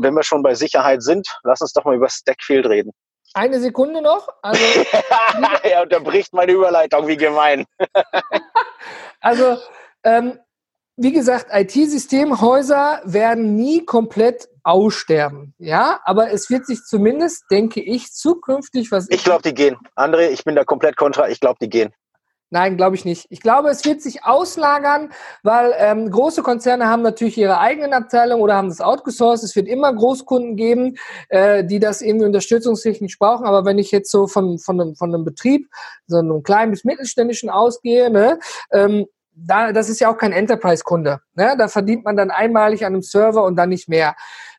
wenn wir schon bei Sicherheit sind, lass uns doch mal über Stackfield reden. Eine Sekunde noch. Also, er unterbricht meine Überleitung, wie gemein. also, ähm, wie gesagt, IT-Systemhäuser werden nie komplett aussterben. Ja, aber es wird sich zumindest, denke ich, zukünftig was. Ich glaube, die gehen. André, ich bin da komplett kontra. Ich glaube, die gehen. Nein, glaube ich nicht. Ich glaube, es wird sich auslagern, weil ähm, große Konzerne haben natürlich ihre eigenen Abteilungen oder haben das outgesourced. Es wird immer Großkunden geben, äh, die das irgendwie unterstützungstechnisch brauchen. Aber wenn ich jetzt so von, von, einem, von einem Betrieb, so einem kleinen bis mittelständischen ausgehe, ne, ähm, da, das ist ja auch kein Enterprise-Kunde. Ne? Da verdient man dann einmalig an einem Server und dann nicht mehr.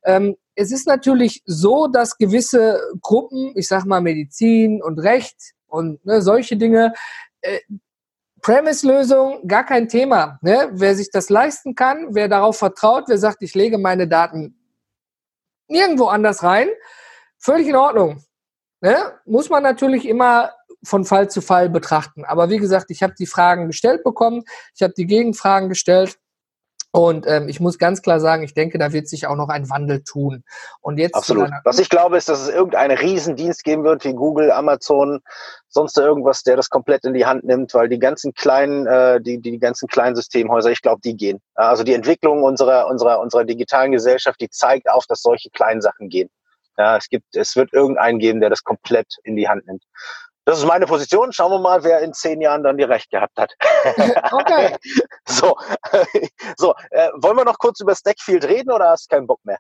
Ähm, es ist natürlich so, dass gewisse Gruppen, ich sag mal Medizin und Recht und ne, solche Dinge, äh, Premise-Lösung, gar kein Thema. Ne? Wer sich das leisten kann, wer darauf vertraut, wer sagt, ich lege meine Daten nirgendwo anders rein, völlig in Ordnung. Ne? Muss man natürlich immer von Fall zu Fall betrachten. Aber wie gesagt, ich habe die Fragen gestellt bekommen, ich habe die Gegenfragen gestellt und ähm, ich muss ganz klar sagen, ich denke, da wird sich auch noch ein Wandel tun. Und jetzt Absolut. Was ich glaube, ist, dass es irgendeinen Riesendienst geben wird, wie Google, Amazon, sonst irgendwas, der das komplett in die Hand nimmt, weil die ganzen kleinen, äh, die, die ganzen kleinen Systemhäuser, ich glaube, die gehen. Also die Entwicklung unserer, unserer, unserer digitalen Gesellschaft, die zeigt auf, dass solche kleinen Sachen gehen. Ja, es gibt, es wird irgendeinen geben, der das komplett in die Hand nimmt. Das ist meine Position. Schauen wir mal, wer in zehn Jahren dann die Recht gehabt hat. Okay. so, so äh, wollen wir noch kurz über Stackfield reden oder hast du keinen Bock mehr?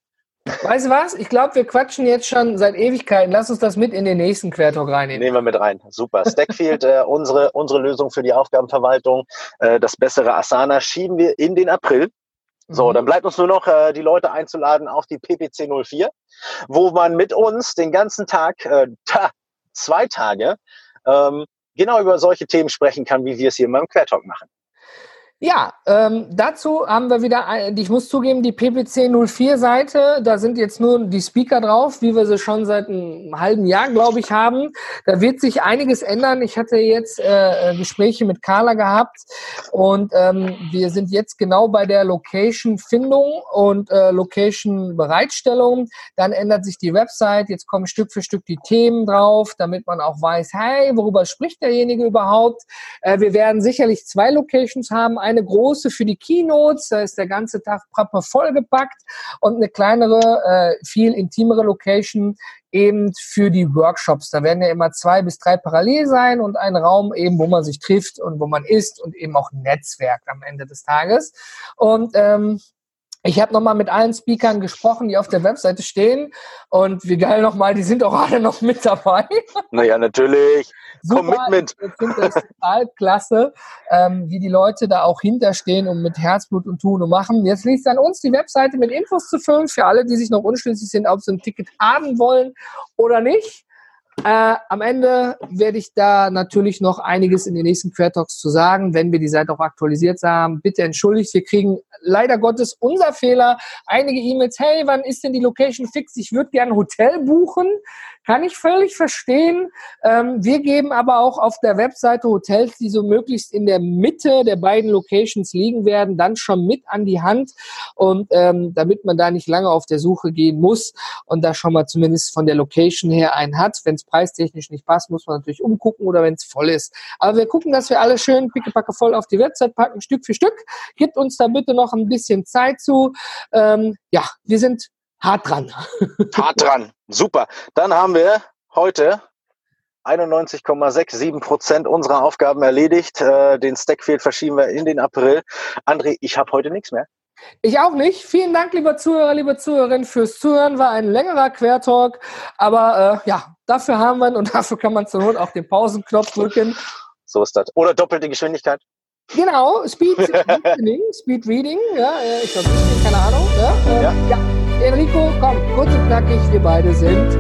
Weißt du was? Ich glaube, wir quatschen jetzt schon seit Ewigkeiten. Lass uns das mit in den nächsten Quertalk reinnehmen. Nehmen wir mit rein. Super. Stackfield, äh, unsere, unsere Lösung für die Aufgabenverwaltung, äh, das bessere Asana, schieben wir in den April. So, mhm. dann bleibt uns nur noch äh, die Leute einzuladen auf die PPC 04, wo man mit uns den ganzen Tag, äh, ta, zwei Tage ähm, genau über solche Themen sprechen kann, wie wir es hier beim Quertalk machen. Ja, ähm, dazu haben wir wieder, ich muss zugeben, die PPC 04 Seite, da sind jetzt nur die Speaker drauf, wie wir sie schon seit einem halben Jahr, glaube ich, haben. Da wird sich einiges ändern. Ich hatte jetzt äh, Gespräche mit Carla gehabt und ähm, wir sind jetzt genau bei der Location-Findung und äh, Location-Bereitstellung. Dann ändert sich die Website, jetzt kommen Stück für Stück die Themen drauf, damit man auch weiß, hey, worüber spricht derjenige überhaupt? Äh, wir werden sicherlich zwei Locations haben, eine große für die Keynotes, da ist der ganze Tag proper vollgepackt und eine kleinere, äh, viel intimere Location eben für die Workshops. Da werden ja immer zwei bis drei parallel sein und ein Raum eben, wo man sich trifft und wo man isst und eben auch Netzwerk am Ende des Tages. Und ähm, ich habe nochmal mit allen Speakern gesprochen, die auf der Webseite stehen. Und wie geil nochmal, die sind auch alle noch mit dabei. Naja, natürlich. Super, Commitment. Ich finde das total klasse, ähm, wie die Leute da auch hinterstehen und mit Herzblut und tun und machen. Jetzt liegt es an uns, die Webseite mit Infos zu füllen, für alle, die sich noch unschlüssig sind, ob sie ein Ticket haben wollen oder nicht. Äh, am Ende werde ich da natürlich noch einiges in den nächsten Quertalks zu sagen, wenn wir die Seite auch aktualisiert haben. Bitte entschuldigt, wir kriegen leider Gottes unser Fehler. Einige E-Mails, hey, wann ist denn die Location fix? Ich würde gerne ein Hotel buchen. Kann ich völlig verstehen. Ähm, wir geben aber auch auf der Webseite Hotels, die so möglichst in der Mitte der beiden Locations liegen werden, dann schon mit an die Hand und ähm, damit man da nicht lange auf der Suche gehen muss und da schon mal zumindest von der Location her einen hat. Wenn es preistechnisch nicht passt, muss man natürlich umgucken oder wenn es voll ist. Aber wir gucken, dass wir alle schön pickepacke voll auf die Website packen, Stück für Stück. Gibt uns da bitte noch ein bisschen Zeit zu. Ähm, ja, wir sind hart dran. Hart dran. Super. Dann haben wir heute 91,67 Prozent unserer Aufgaben erledigt. Äh, den Stackfield verschieben wir in den April. André, ich habe heute nichts mehr. Ich auch nicht. Vielen Dank, lieber Zuhörer, liebe Zuhörerin, fürs Zuhören. War ein längerer Quertalk, aber äh, ja, dafür haben wir ihn und dafür kann man zur Not auch den Pausenknopf drücken. So ist das. Oder doppelte Geschwindigkeit. Genau, Speed Reading, Speed Reading, ja, äh, ich glaube, keine Ahnung. Ja, äh, ja. ja. Enrico, komm, kurz und knackig, wir beide sind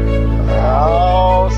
raus.